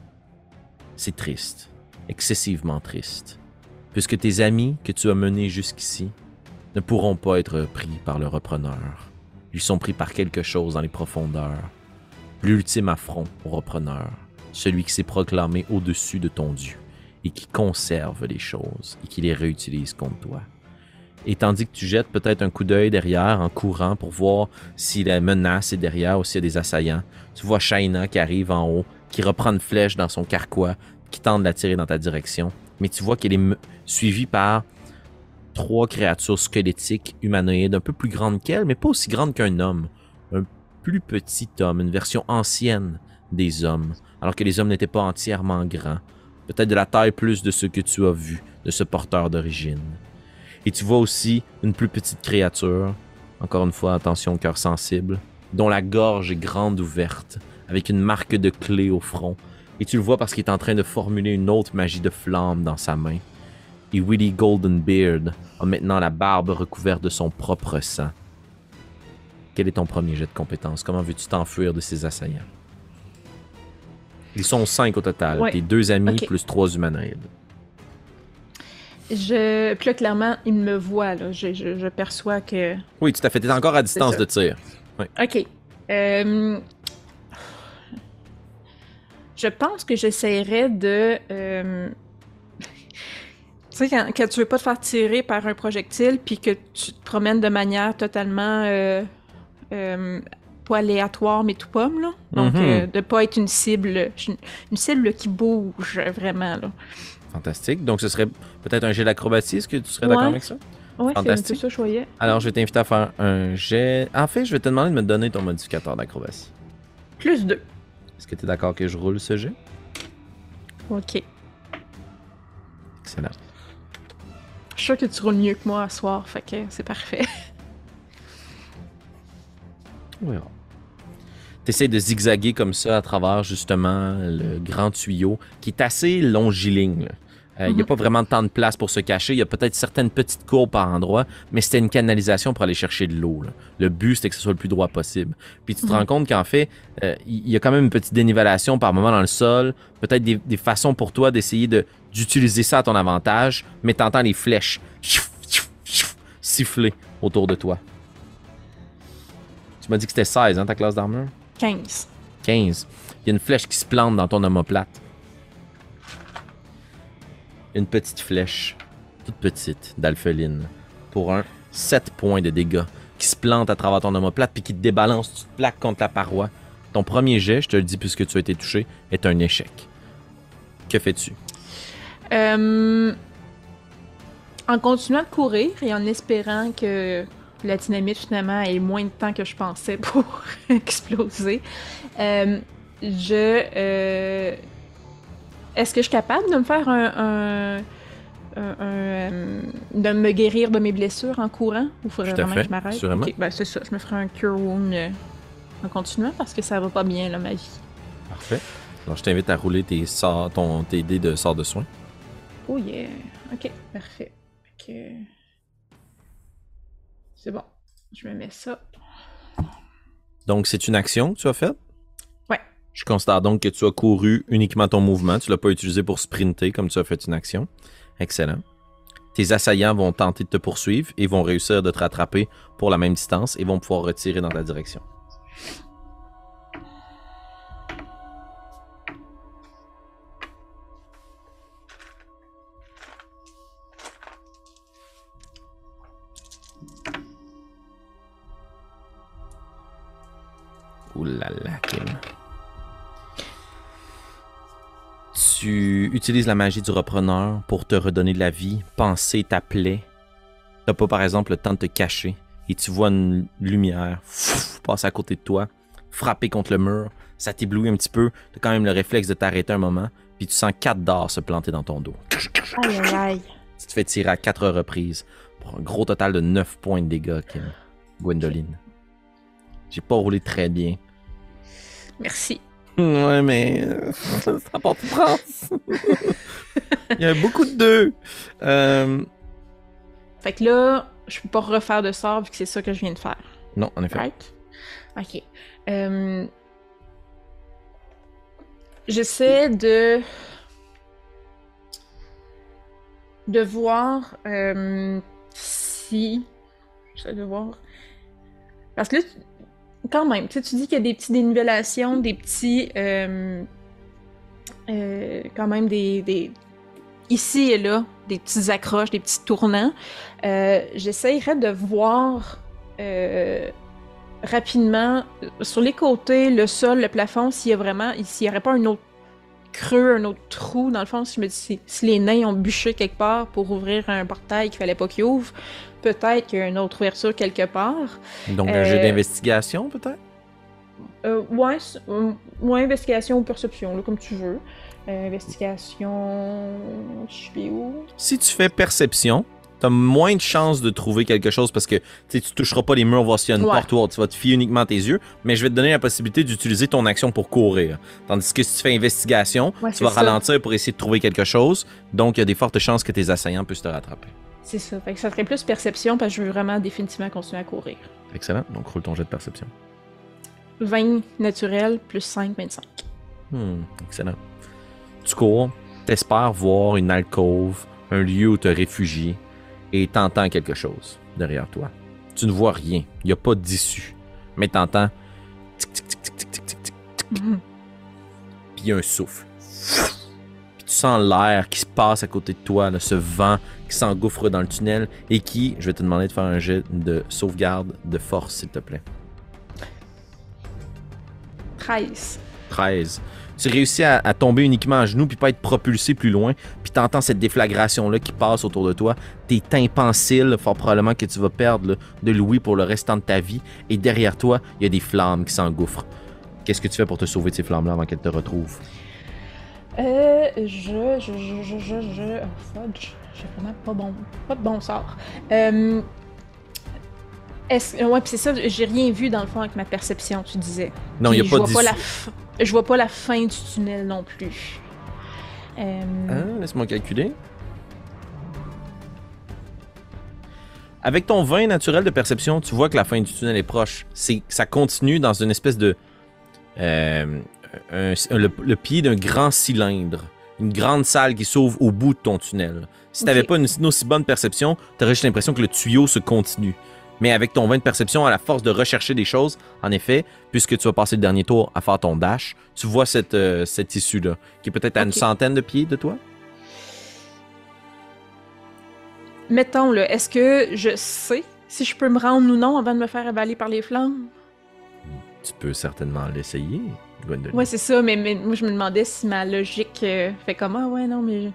C'est triste, excessivement triste puisque tes amis que tu as menés jusqu'ici ne pourront pas être pris par le repreneur. Ils sont pris par quelque chose dans les profondeurs. L'ultime affront au repreneur, celui qui s'est proclamé au-dessus de ton Dieu et qui conserve les choses et qui les réutilise contre toi. Et tandis que tu jettes peut-être un coup d'œil derrière en courant pour voir si la menace est derrière ou s'il des assaillants, tu vois Shaina qui arrive en haut, qui reprend une flèche dans son carquois, qui tente de la tirer dans ta direction. Mais tu vois qu'elle est suivie par trois créatures squelettiques humanoïdes, un peu plus grandes qu'elle, mais pas aussi grandes qu'un homme. Un plus petit homme, une version ancienne des hommes, alors que les hommes n'étaient pas entièrement grands. Peut-être de la taille plus de ce que tu as vu de ce porteur d'origine. Et tu vois aussi une plus petite créature, encore une fois, attention, cœur sensible, dont la gorge est grande ouverte, avec une marque de clé au front. Et tu le vois parce qu'il est en train de formuler une autre magie de flamme dans sa main. Et Willie Goldenbeard a maintenant la barbe recouverte de son propre sang. Quel est ton premier jet de compétence? Comment veux-tu t'enfuir de ces assaillants? Ils sont cinq au total. Ouais. Tes deux amis plus trois humanoïdes. Je. Puis là, clairement, il me voit, là. Je, je- je perçois que. Oui, tout à fait. T'es encore à distance de tir. Ok. Euh, Je pense que j'essaierais de. euh, [LAUGHS] Tu sais, quand, quand tu veux pas te faire tirer par un projectile, puis que tu te promènes de manière totalement. euh, pas aléatoire, mais tout pomme, là. Donc, Mhm. euh, de pas être une cible. Une cible qui bouge vraiment, là. Fantastique. Donc, ce serait peut-être un jet d'acrobatie. Est-ce que tu serais Ouais. d'accord avec ça? Ouais, c'est un peu Fantastique. ça, je voyais. Alors, je vais t'inviter à faire un jet. En fait, je vais te demander de me donner ton modificateur d'acrobatie. Plus deux. Est-ce que tu es d'accord que je roule ce jet? Ok. Excellent. Je suis sûr que tu roules mieux que moi à soir, fait que c'est parfait. On verra. T'essayes de zigzaguer comme ça à travers justement le grand tuyau qui est assez longiligne. Euh, Il n'y a Mhm. pas vraiment tant de place pour se cacher. Il y a peut-être certaines petites courbes par endroit, mais c'était une canalisation pour aller chercher de l'eau. Le but, c'était que ce soit le plus droit possible. Puis tu te Mhm. rends compte qu'en fait, euh, il y a quand même une petite dénivellation par moment dans le sol. Peut-être des, des façons pour toi d'essayer de- d'utiliser ça à ton avantage, mais t'entends les flèches siffler autour de toi. Tu m'as dit que c'était 16, hein, ta classe d'armure? 15. 15. Il y a une flèche qui se plante dans ton omoplate. Une petite flèche, toute petite, d'alpheline, pour un 7 points de dégâts, qui se plante à travers ton omoplate puis qui te débalance, tu te plaques contre la paroi. Ton premier jet, je te le dis puisque tu as été touché, est un échec. Que fais-tu? Euh, en continuant de courir et en espérant que la dynamite finalement ait moins de temps que je pensais pour [LAUGHS] exploser, euh, je. euh, Est-ce que je suis capable de me faire un. un- un- un, euh, de me guérir de mes blessures en courant? Ou faudrait vraiment fait, que je m'arrête? assurément. Ok, ben c'est ça, je me ferai un cure wound en continuant parce que ça va pas bien là ma vie. Parfait. Alors, je t'invite à rouler tes, sorts, ton, tes dés de sort de soin. Oh yeah. Ok, parfait. Fait que- C'est bon. Je me mets ça. Donc, c'est une action que tu as faite? Ouais. Je considère donc que tu as couru uniquement ton mouvement. Tu l'as pas utilisé pour sprinter comme tu as fait une action. Excellent. Tes assaillants vont tenter de te poursuivre et vont réussir de te rattraper pour la même distance et vont pouvoir retirer dans ta direction. Là, Kim. Tu utilises la magie du repreneur pour te redonner de la vie, penser ta plaie. T'as pas, par exemple, le temps de te cacher et tu vois une lumière pff, passer à côté de toi, frapper contre le mur. Ça t'éblouit un petit peu. T'as quand même le réflexe de t'arrêter un moment, puis tu sens quatre dards se planter dans ton dos. Aïe aïe aïe. Tu te fais tirer à quatre reprises pour un gros total de 9 points de dégâts, Kim. Gwendoline. J'ai pas roulé très bien. Merci. Ouais, mais euh, [LAUGHS] ça porte France. [LAUGHS] Il y a beaucoup de deux. Euh, Fait que là, je peux pas refaire de sort vu que c'est ça que je viens de faire. non, en effet. Right? Ok. Euh, J'essaie de. de voir euh, si. J'essaie de voir. Parce que là, quand même, tu dis qu'il y a des petites dénivelations, des petits. euh, euh, quand même des, des- Ici et là, des petites accroches, des petits tournants. Euh, J'essayerais de voir euh, rapidement sur les côtés, le sol, le plafond, s'il y a vraiment. S'il n'y aurait pas un autre creux, un autre trou, dans le fond, si les nains ont bûché quelque part pour ouvrir un portail qu'il fallait pas qu'ils ouvrent, peut-être qu'il y a une autre ouverture quelque part. Donc, un jeu Euh, d'investigation, peut-être? Euh, ouais, euh, ouais, investigation ou perception, là, comme tu veux. Euh, investigation. Je suis où? Si tu fais perception, t'as moins de chances de trouver quelque chose parce que tu toucheras pas les murs, voir s'il y a une Ouais. porte ou autre. Tu vas te fier uniquement à tes yeux, mais je vais te donner la possibilité d'utiliser ton action pour courir. Tandis que si tu fais investigation, Ouais, tu vas ça. ralentir pour essayer de trouver quelque chose. Donc, il y a des fortes chances que tes assaillants puissent te rattraper. C'est ça. Fait que ça serait plus perception parce que je veux vraiment définitivement continuer à courir. Excellent. Donc, roule ton jet de perception. 20 naturel plus 5, 25. Hmm, excellent. Tu cours, t'espères voir une alcôve, un lieu où te réfugier, et t'entends quelque chose derrière toi. Tu ne vois rien, il n'y a pas d'issue, mais t'entends tic tic tic tic tic tic tic tic, puis il y a un souffle. Tu sens l'air qui se passe à côté de toi, là, ce vent qui s'engouffre dans le tunnel et qui, je vais te demander de faire un jet de sauvegarde de force, s'il te plaît. 13. 13. Tu réussis à, à tomber uniquement à genoux puis pas être propulsé plus loin. Puis t'entends cette déflagration-là qui passe autour de toi. Tes tympans fort probablement que tu vas perdre là, de l'ouïe pour le restant de ta vie. Et derrière toi, il y a des flammes qui s'engouffrent. Qu'est-ce que tu fais pour te sauver de ces flammes-là avant qu'elles te retrouvent? Euh, je, je, je, je, je, je, oh, fudge. J'ai vraiment pas bon, pas de bon sort. Euh, est-ce, ouais, puis c'est ça, j'ai rien vu dans le fond avec ma perception, tu disais. Non, il n'y a pas pas la f- Je vois pas la fin du tunnel non plus. Euh, Hein, Laisse-moi calculer. Avec ton 20 naturel de perception, tu vois que la fin du tunnel est proche. C'est, ça continue dans une espèce de. euh, un- le, le pied d'un grand cylindre. Une grande salle qui s'ouvre au bout de ton tunnel. Si t'avais Ok. pas une, une aussi bonne perception, t'aurais juste l'impression que le tuyau se continue. Mais avec ton 20 de perception, à la force de rechercher des choses, en effet, puisque tu vas passer le dernier tour à faire ton dash, tu vois cette, euh, cette issue-là, qui est peut-être à une centaine de pieds de toi. Mettons, là, est-ce que je sais si je peux me rendre ou non avant de me faire avaler par les flammes? Tu peux certainement l'essayer, Gwendoline. Ouais, c'est ça, mais, mais moi je me demandais si ma logique euh, fait comme Ah ouais, non, mais.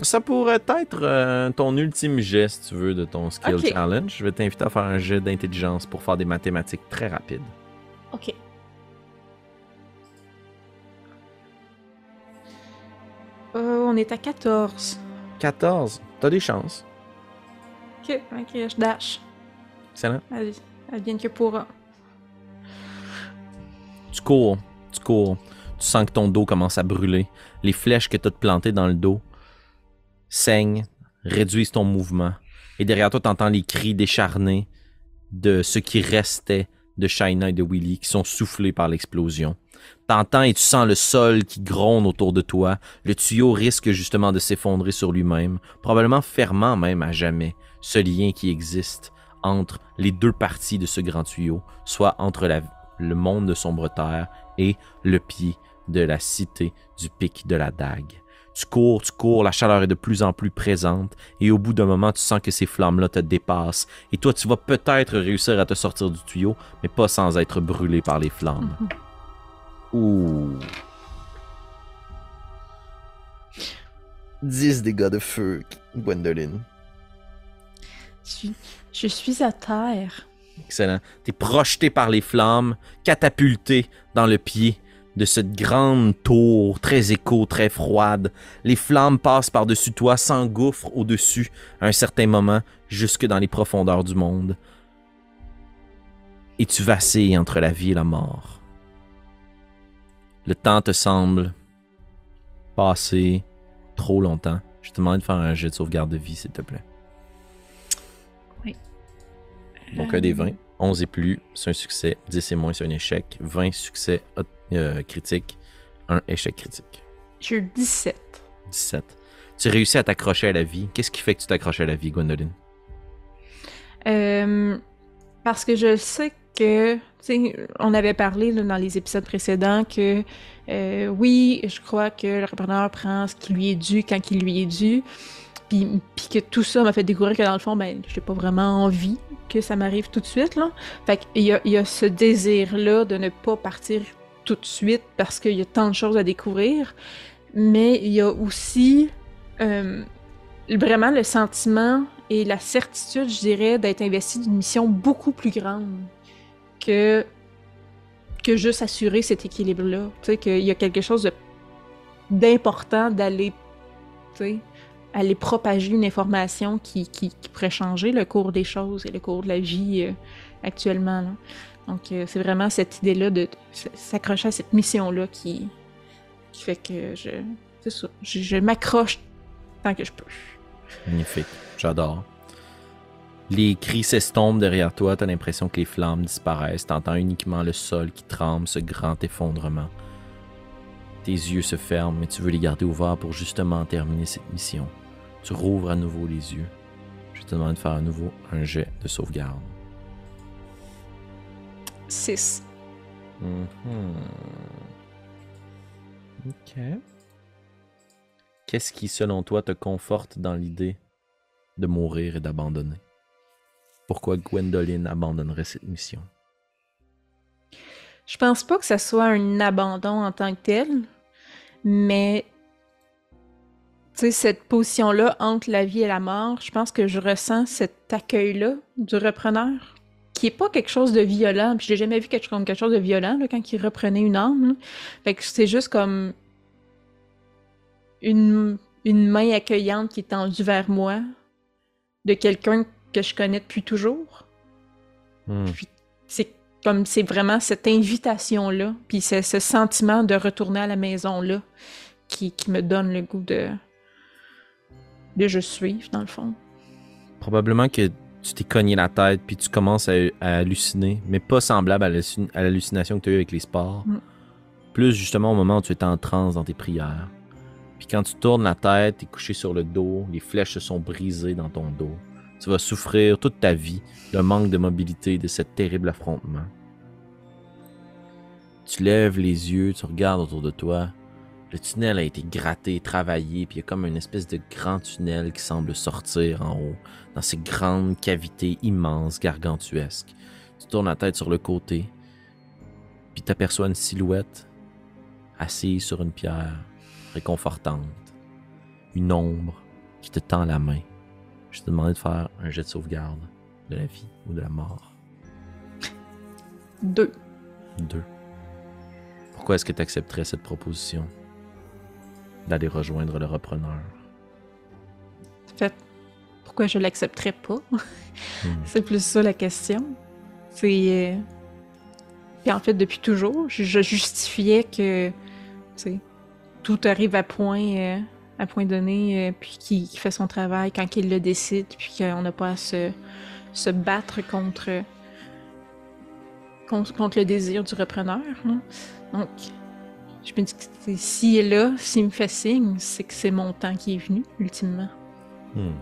Ça pourrait être euh, ton ultime jet, si tu veux, de ton skill challenge. Je vais t'inviter à faire un jet d'intelligence pour faire des mathématiques très rapides. Ok. Euh, on est à 14. 14. T'as des chances. Ok, ok, je dash. Excellent. Allez, advienne que pourra. Tu cours, tu cours. Tu sens que ton dos commence à brûler. Les flèches que tu as plantées dans le dos saignent, réduisent ton mouvement. Et derrière toi, tu entends les cris décharnés de ce qui restait de Shaina et de Willy qui sont soufflés par l'explosion. T'entends et tu sens le sol qui gronde autour de toi. Le tuyau risque justement de s'effondrer sur lui-même, probablement fermant même à jamais ce lien qui existe entre les deux parties de ce grand tuyau, soit entre la- le monde de Sombre Terre et le pied de la cité du pic de la dague. Tu cours, tu cours, la chaleur est de plus en plus présente et au bout d'un moment, tu sens que ces flammes-là te dépassent et toi, tu vas peut-être réussir à te sortir du tuyau, mais pas sans être brûlé par les flammes. Ouh. 10 dégâts de feu, Gwendoline. Je, je suis à terre. Excellent. T'es projeté par les flammes, catapulté dans le pied de cette grande tour très écho, très froide. Les flammes passent par-dessus toi, s'engouffrent au-dessus à un certain moment, jusque dans les profondeurs du monde. Et tu vacilles entre la vie et la mort. Le temps te semble passer trop longtemps. Je te demande de faire un jet de sauvegarde de vie, s'il te plaît. Donc un des 20. 11 et plus, c'est un succès. 10 et moins, c'est un échec. 20 succès euh, critiques. Un échec critique. J'ai eu 17. 17. Tu réussis à t'accrocher à la vie. Qu'est-ce qui fait que tu t'accroches à la vie, Gwendoline? Euh, parce que je sais que que, tu sais, on avait parlé dans les épisodes précédents que, euh, oui, je crois que le repreneur prend ce qui lui est dû quand il lui est dû. Puis, que tout ça m'a fait découvrir que dans le fond, ben, j'ai pas vraiment envie que ça m'arrive tout de suite. Fait qu'il y a, il y a ce désir-là de ne pas partir tout de suite parce qu'il y a tant de choses à découvrir. Mais il y a aussi euh, vraiment le sentiment et la certitude, je dirais, d'être investi d'une mission beaucoup plus grande que, que juste assurer cet équilibre-là. Tu sais, qu'il y a quelque chose d'important d'aller, tu sais, aller propager une information qui, qui, pourrait changer le cours des choses et le cours de la vie euh, actuellement. Donc, euh, c'est vraiment cette idée-là de, s'accrocher à cette mission-là qui, fait que je, je, je m'accroche tant que je peux. Magnifique. J'adore. Les cris s'estompent derrière toi, t'as l'impression que les flammes disparaissent, t'entends uniquement le sol qui tremble, ce grand effondrement. Tes yeux se ferment, mais tu veux les garder ouverts pour justement terminer cette mission. Tu rouvres à nouveau les yeux. Je te demande de faire à nouveau un jet de sauvegarde. 6. Mhm. Ok. Qu'est-ce qui, selon toi, te conforte dans l'idée de mourir et d'abandonner? Pourquoi Gwendoline abandonnerait cette mission? Je pense pas que ça soit un abandon en tant que tel, mais sais, cette position-là entre la vie et la mort, je pense que je ressens cet accueil-là du repreneur, qui est pas quelque chose de violent. Puis j'ai jamais vu quelque, comme quelque chose de violent là, quand il reprenait une âme. là. Fait que c'est juste comme une, une main accueillante qui est tendue vers moi de quelqu'un que je connais depuis toujours Hmm. c'est comme c'est vraiment cette invitation là puis c'est ce sentiment de retourner à la maison là qui, qui me donne le goût de de je suivre dans le fond Probablement que tu t'es cogné la tête puis tu commences à, à halluciner, mais pas semblable à l'hallucination que tu as eue avec les sports. Mm. Plus justement au moment où tu étais en transe dans tes prières. Puis quand tu tournes la tête, tu es couché sur le dos, les flèches se sont brisées dans ton dos. Tu vas souffrir toute ta vie le manque de mobilité de cet terrible affrontement. Tu lèves les yeux, tu regardes autour de toi. Le tunnel a été gratté, travaillé, puis il y a comme une espèce de grand tunnel qui semble sortir en haut, dans ces grandes cavités immenses, gargantuesques. Tu tournes la tête sur le côté, puis t'aperçois une silhouette assise sur une pierre, réconfortante. Une ombre qui te tend la main. Je te demandais de faire un jet de sauvegarde de la vie ou de la mort. deux Deux. Pourquoi est-ce que tu accepterais cette proposition? D'aller rejoindre le repreneur? en fait pourquoi je l'accepterais pas? Hmm. c'est plus ça la question c'est euh, puis en fait depuis toujours je, je justifiais que tout arrive à point euh, à point donné euh, puis qu'il fait son travail quand il le décide puis qu'on n'a pas à se, se battre contre contre, contre le désir du repreneur donc je me dis que s'il est là s'il me fait signe c'est que c'est mon temps qui est venu ultimement Hmm.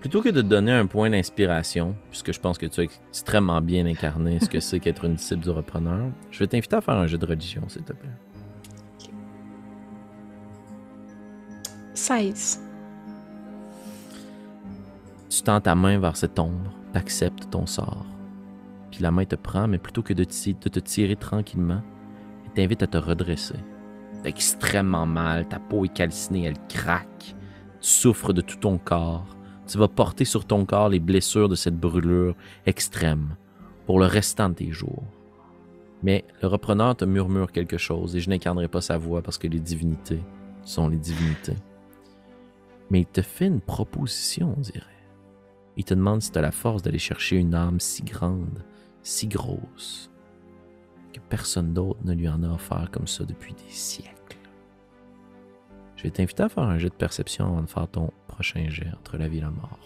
Plutôt que de te donner un point d'inspiration, puisque je pense que tu as extrêmement bien incarné ce que [LAUGHS] c'est qu'être une disciple du repreneur, je vais t'inviter à faire un jeu de religion, s'il te plaît. 16 Tu tends ta main vers cette ombre, t'acceptes ton sort. Puis la main te prend, mais plutôt que de te tirer tranquillement, elle t'invite à te redresser. T'as extrêmement mal, ta peau est calcinée, elle craque. Tu souffres de tout ton corps. Tu vas porter sur ton corps les blessures de cette brûlure extrême pour le restant de tes jours. Mais le repreneur te murmure quelque chose et je n'incarnerai pas sa voix parce que les divinités sont les divinités. Mais il te fait une proposition, on dirait. Il te demande si tu as la force d'aller chercher une âme si grande, si grosse, que personne d'autre ne lui en a offert comme ça depuis des siècles. Je vais t'inviter à faire un jet de perception avant de faire ton prochain jet entre la vie et la mort.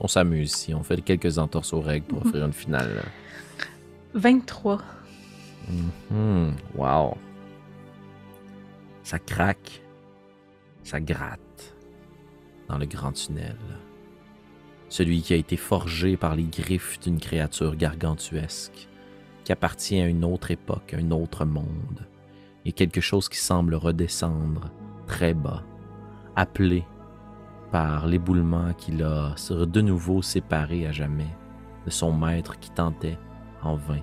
On s'amuse ici, on fait quelques entorses aux règles pour [LAUGHS] offrir une finale. 23 Mhm, Wow. Ça craque. Ça gratte. Dans le grand tunnel. celui qui a été forgé par les griffes d'une créature gargantuesque, appartient à une autre époque, un autre monde, et quelque chose qui semble redescendre très bas, appelé par l'éboulement qui l'a de nouveau séparé à jamais de son maître qui tentait en vain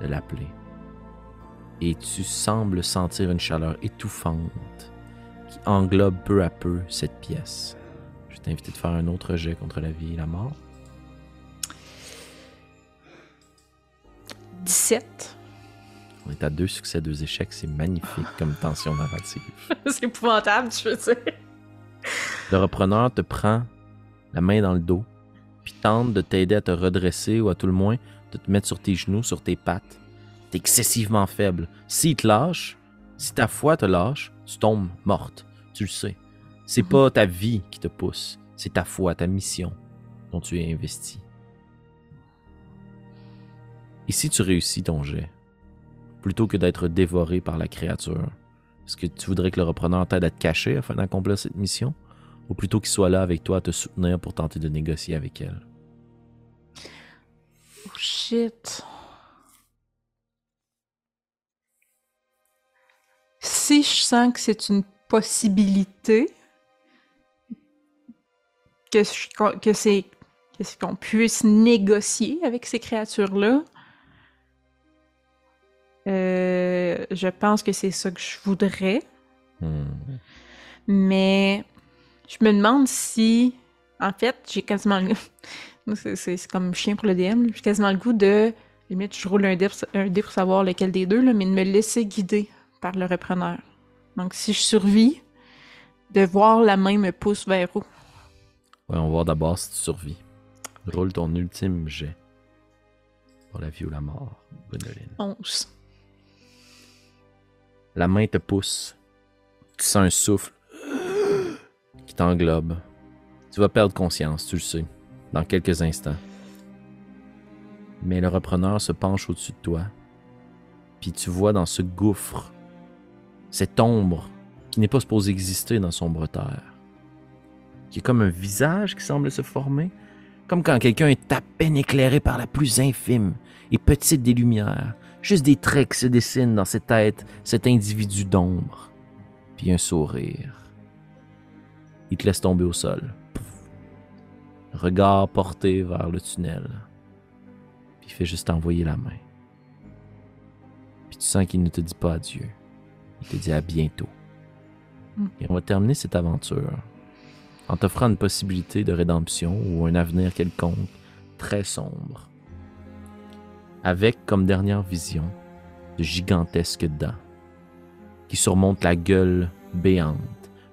de l'appeler. Et tu sembles sentir une chaleur étouffante qui englobe peu à peu cette pièce. Je t'ai invité de faire un autre jet contre la vie et la mort. 17. On est à deux succès, deux échecs. C'est magnifique comme [LAUGHS] tension narrative. C'est épouvantable, tu veux dire. Le repreneur te prend la main dans le dos, puis tente de t'aider à te redresser ou à tout le moins de te mettre sur tes genoux, sur tes pattes. T'es excessivement faible. S'il te lâche, si ta foi te lâche, tu tombes morte. Tu le sais. C'est Mhm. pas ta vie qui te pousse, c'est ta foi, ta mission dont tu es investi. Et si tu réussis ton jet, plutôt que d'être dévoré par la créature, est-ce que tu voudrais que le repreneur t'aide à te cacher afin d'accomplir cette mission? Ou plutôt qu'il soit là avec toi à te soutenir pour tenter de négocier avec elle? Oh shit. Si je sens que c'est une possibilité, que, c'est qu'on puisse négocier avec ces créatures-là, euh, je pense que c'est ça que je voudrais. Hmm. Mais je me demande si, en fait, j'ai quasiment le [LAUGHS] c'est- comme chien pour le DM. J'ai quasiment le goût de, limite, je roule un dé, pour, un dé pour savoir lequel des deux, là, mais de me laisser guider par le repreneur. Donc, si je survis, de voir la main me pousse vers où? Ouais, on va voir d'abord si tu survis. Roule ton ultime jet. Pour la vie ou la mort, Gwendoline. 11. La main te pousse. Tu sens un souffle [GASPS] qui t'englobe. Tu vas perdre conscience, tu le sais, dans quelques instants. Mais le repreneur se penche au-dessus de toi. Puis tu vois dans ce gouffre, cette ombre qui n'est pas supposée exister dans sombre terre. Qui est comme un visage qui semble se former. Comme quand quelqu'un est à peine éclairé par la plus infime et petite des lumières. Juste des traits qui se dessinent dans cette tête, cet individu d'ombre. Puis un sourire. Il te laisse tomber au sol. Pouf. Regard porté vers le tunnel. Puis il fait juste t'envoyer la main. Puis tu sens qu'il ne te dit pas adieu. Il te dit à bientôt. Mm. Et on va terminer cette aventure en t'offrant une possibilité de rédemption ou un avenir quelconque très sombre. Avec comme dernière vision de gigantesques dents qui surmontent la gueule béante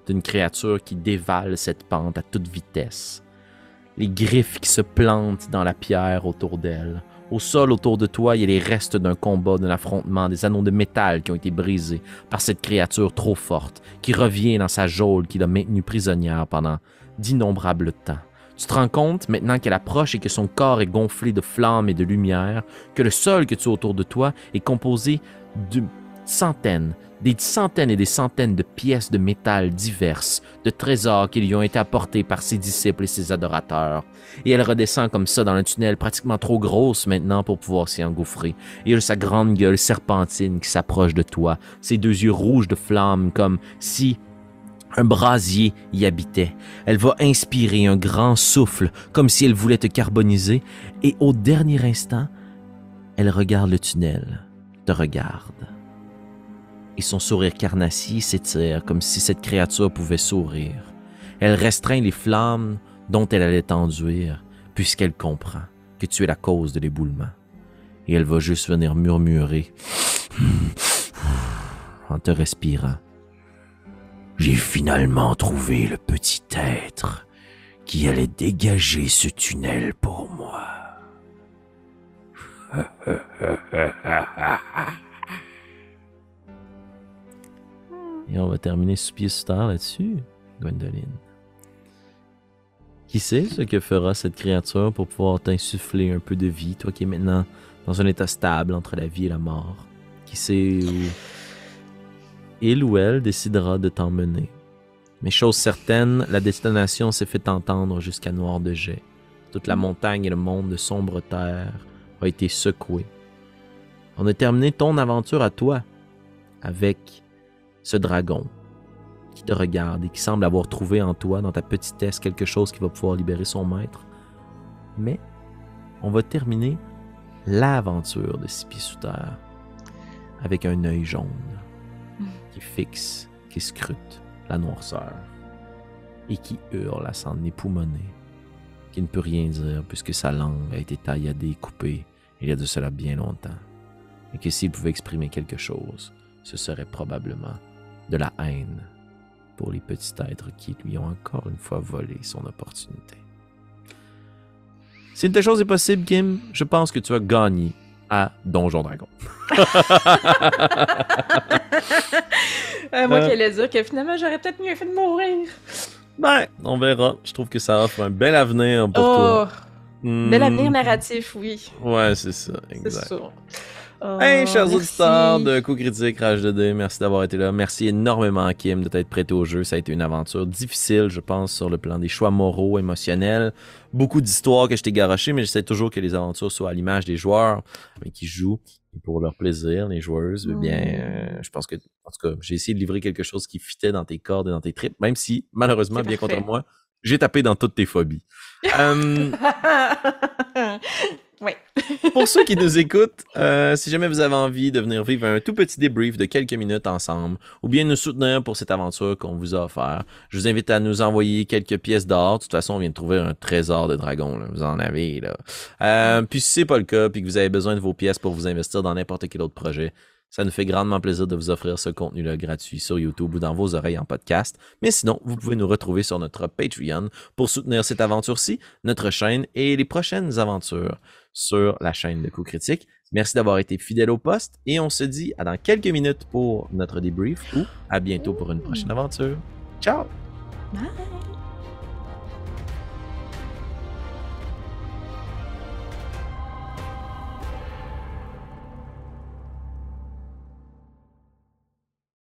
d'une créature qui dévale cette pente à toute vitesse. Les griffes qui se plantent dans la pierre autour d'elle. Au sol autour de toi, il y a les restes d'un combat, d'un affrontement, des anneaux de métal qui ont été brisés par cette créature trop forte qui revient dans sa geôle qui l'a maintenue prisonnière pendant d'innombrables temps. Tu te rends compte, maintenant qu'elle approche et que son corps est gonflé de flammes et de lumière, que le sol que tu as autour de toi est composé de centaines, des centaines et des centaines de pièces de métal diverses, de trésors qui lui ont été apportés par ses disciples et ses adorateurs. Et elle redescend comme ça dans un tunnel pratiquement trop grosse maintenant pour pouvoir s'y engouffrer. Et elle a sa grande gueule serpentine qui s'approche de toi, ses deux yeux rouges de flammes comme si un brasier y habitait. Elle va inspirer un grand souffle, comme si elle voulait te carboniser, et au dernier instant, elle regarde le tunnel, te regarde. Et son sourire carnassier s'étire comme si cette créature pouvait sourire. Elle restreint les flammes dont elle allait t'enduire, puisqu'elle comprend que tu es la cause de l'éboulement. Et elle va juste venir murmurer en te respirant. J'ai finalement trouvé le petit être qui allait dégager ce tunnel pour moi. [LAUGHS] Et on va terminer sous pied sous là-dessus, Gwendoline. Qui sait ce que fera cette créature pour pouvoir t'insuffler un peu de vie, toi qui es maintenant dans un état stable entre la vie et la mort? Qui sait où il ou elle décidera de t'emmener? Mais chose certaine, la destination s'est fait entendre jusqu'à Noir de Jet. Toute la montagne et le monde de sombre terre a été secoué. On a terminé ton aventure à toi avec ce dragon qui te regarde et qui semble avoir trouvé en toi, dans ta petitesse, quelque chose qui va pouvoir libérer son maître. Mais on va terminer l'aventure de Six Pieds sous terre avec un œil jaune qui fixe, qui scrute la noirceur et qui hurle à s'en époumoner, qui ne peut rien dire puisque sa langue a été tailladée et coupée il y a de cela bien longtemps, et que s'il pouvait exprimer quelque chose, ce serait probablement de la haine pour les petits êtres qui lui ont encore une fois volé son opportunité. Si une telle chose est possible, Kim, je pense que tu as gagné à Donjon Dragon. [LAUGHS] Euh, moi Euh. qui allais dire que finalement j'aurais peut-être mieux fait de mourir. Ben, on verra. Je trouve que ça offre un bel avenir pour toi. oh, bel Hmm. avenir narratif, oui. Ouais, c'est ça, C'est exact. Oh, Hey, chers merci. auditeurs de Coup Critique Rage 2D, merci d'avoir été là. Merci énormément, Kim, de t'être prêté au jeu. Ça a été une aventure difficile, je pense, sur le plan des choix moraux, émotionnels. Beaucoup d'histoires que je t'ai garochées, mais j'essaie toujours que les aventures soient à l'image des joueurs qui jouent pour leur plaisir, les joueuses. Eh Bien, Mm. euh, je pense que, en tout cas, j'ai essayé de livrer quelque chose qui fitait dans tes cordes et dans tes tripes, même si, malheureusement, bien contre moi, j'ai tapé dans toutes tes phobies. [LAUGHS] Euh. [LAUGHS] pour ceux qui nous écoutent, euh, si jamais vous avez envie de venir vivre un tout petit débrief de quelques minutes ensemble, ou bien nous soutenir pour cette aventure qu'on vous a offert, je vous invite à nous envoyer quelques pièces d'or. De toute façon, on vient de trouver un trésor de dragon. Vous en avez, là. Euh, puis si c'est pas le cas, puis que vous avez besoin de vos pièces pour vous investir dans n'importe quel autre projet, ça nous fait grandement plaisir de vous offrir ce contenu-là gratuit sur YouTube ou dans vos oreilles en podcast. Mais sinon, vous pouvez nous retrouver sur notre Patreon pour soutenir cette aventure-ci, notre chaîne et les prochaines aventures sur la chaîne de Coup Critique. Merci d'avoir été fidèle au poste et on se dit à dans quelques minutes pour notre débrief ou à bientôt pour une prochaine aventure. Ciao! Bye.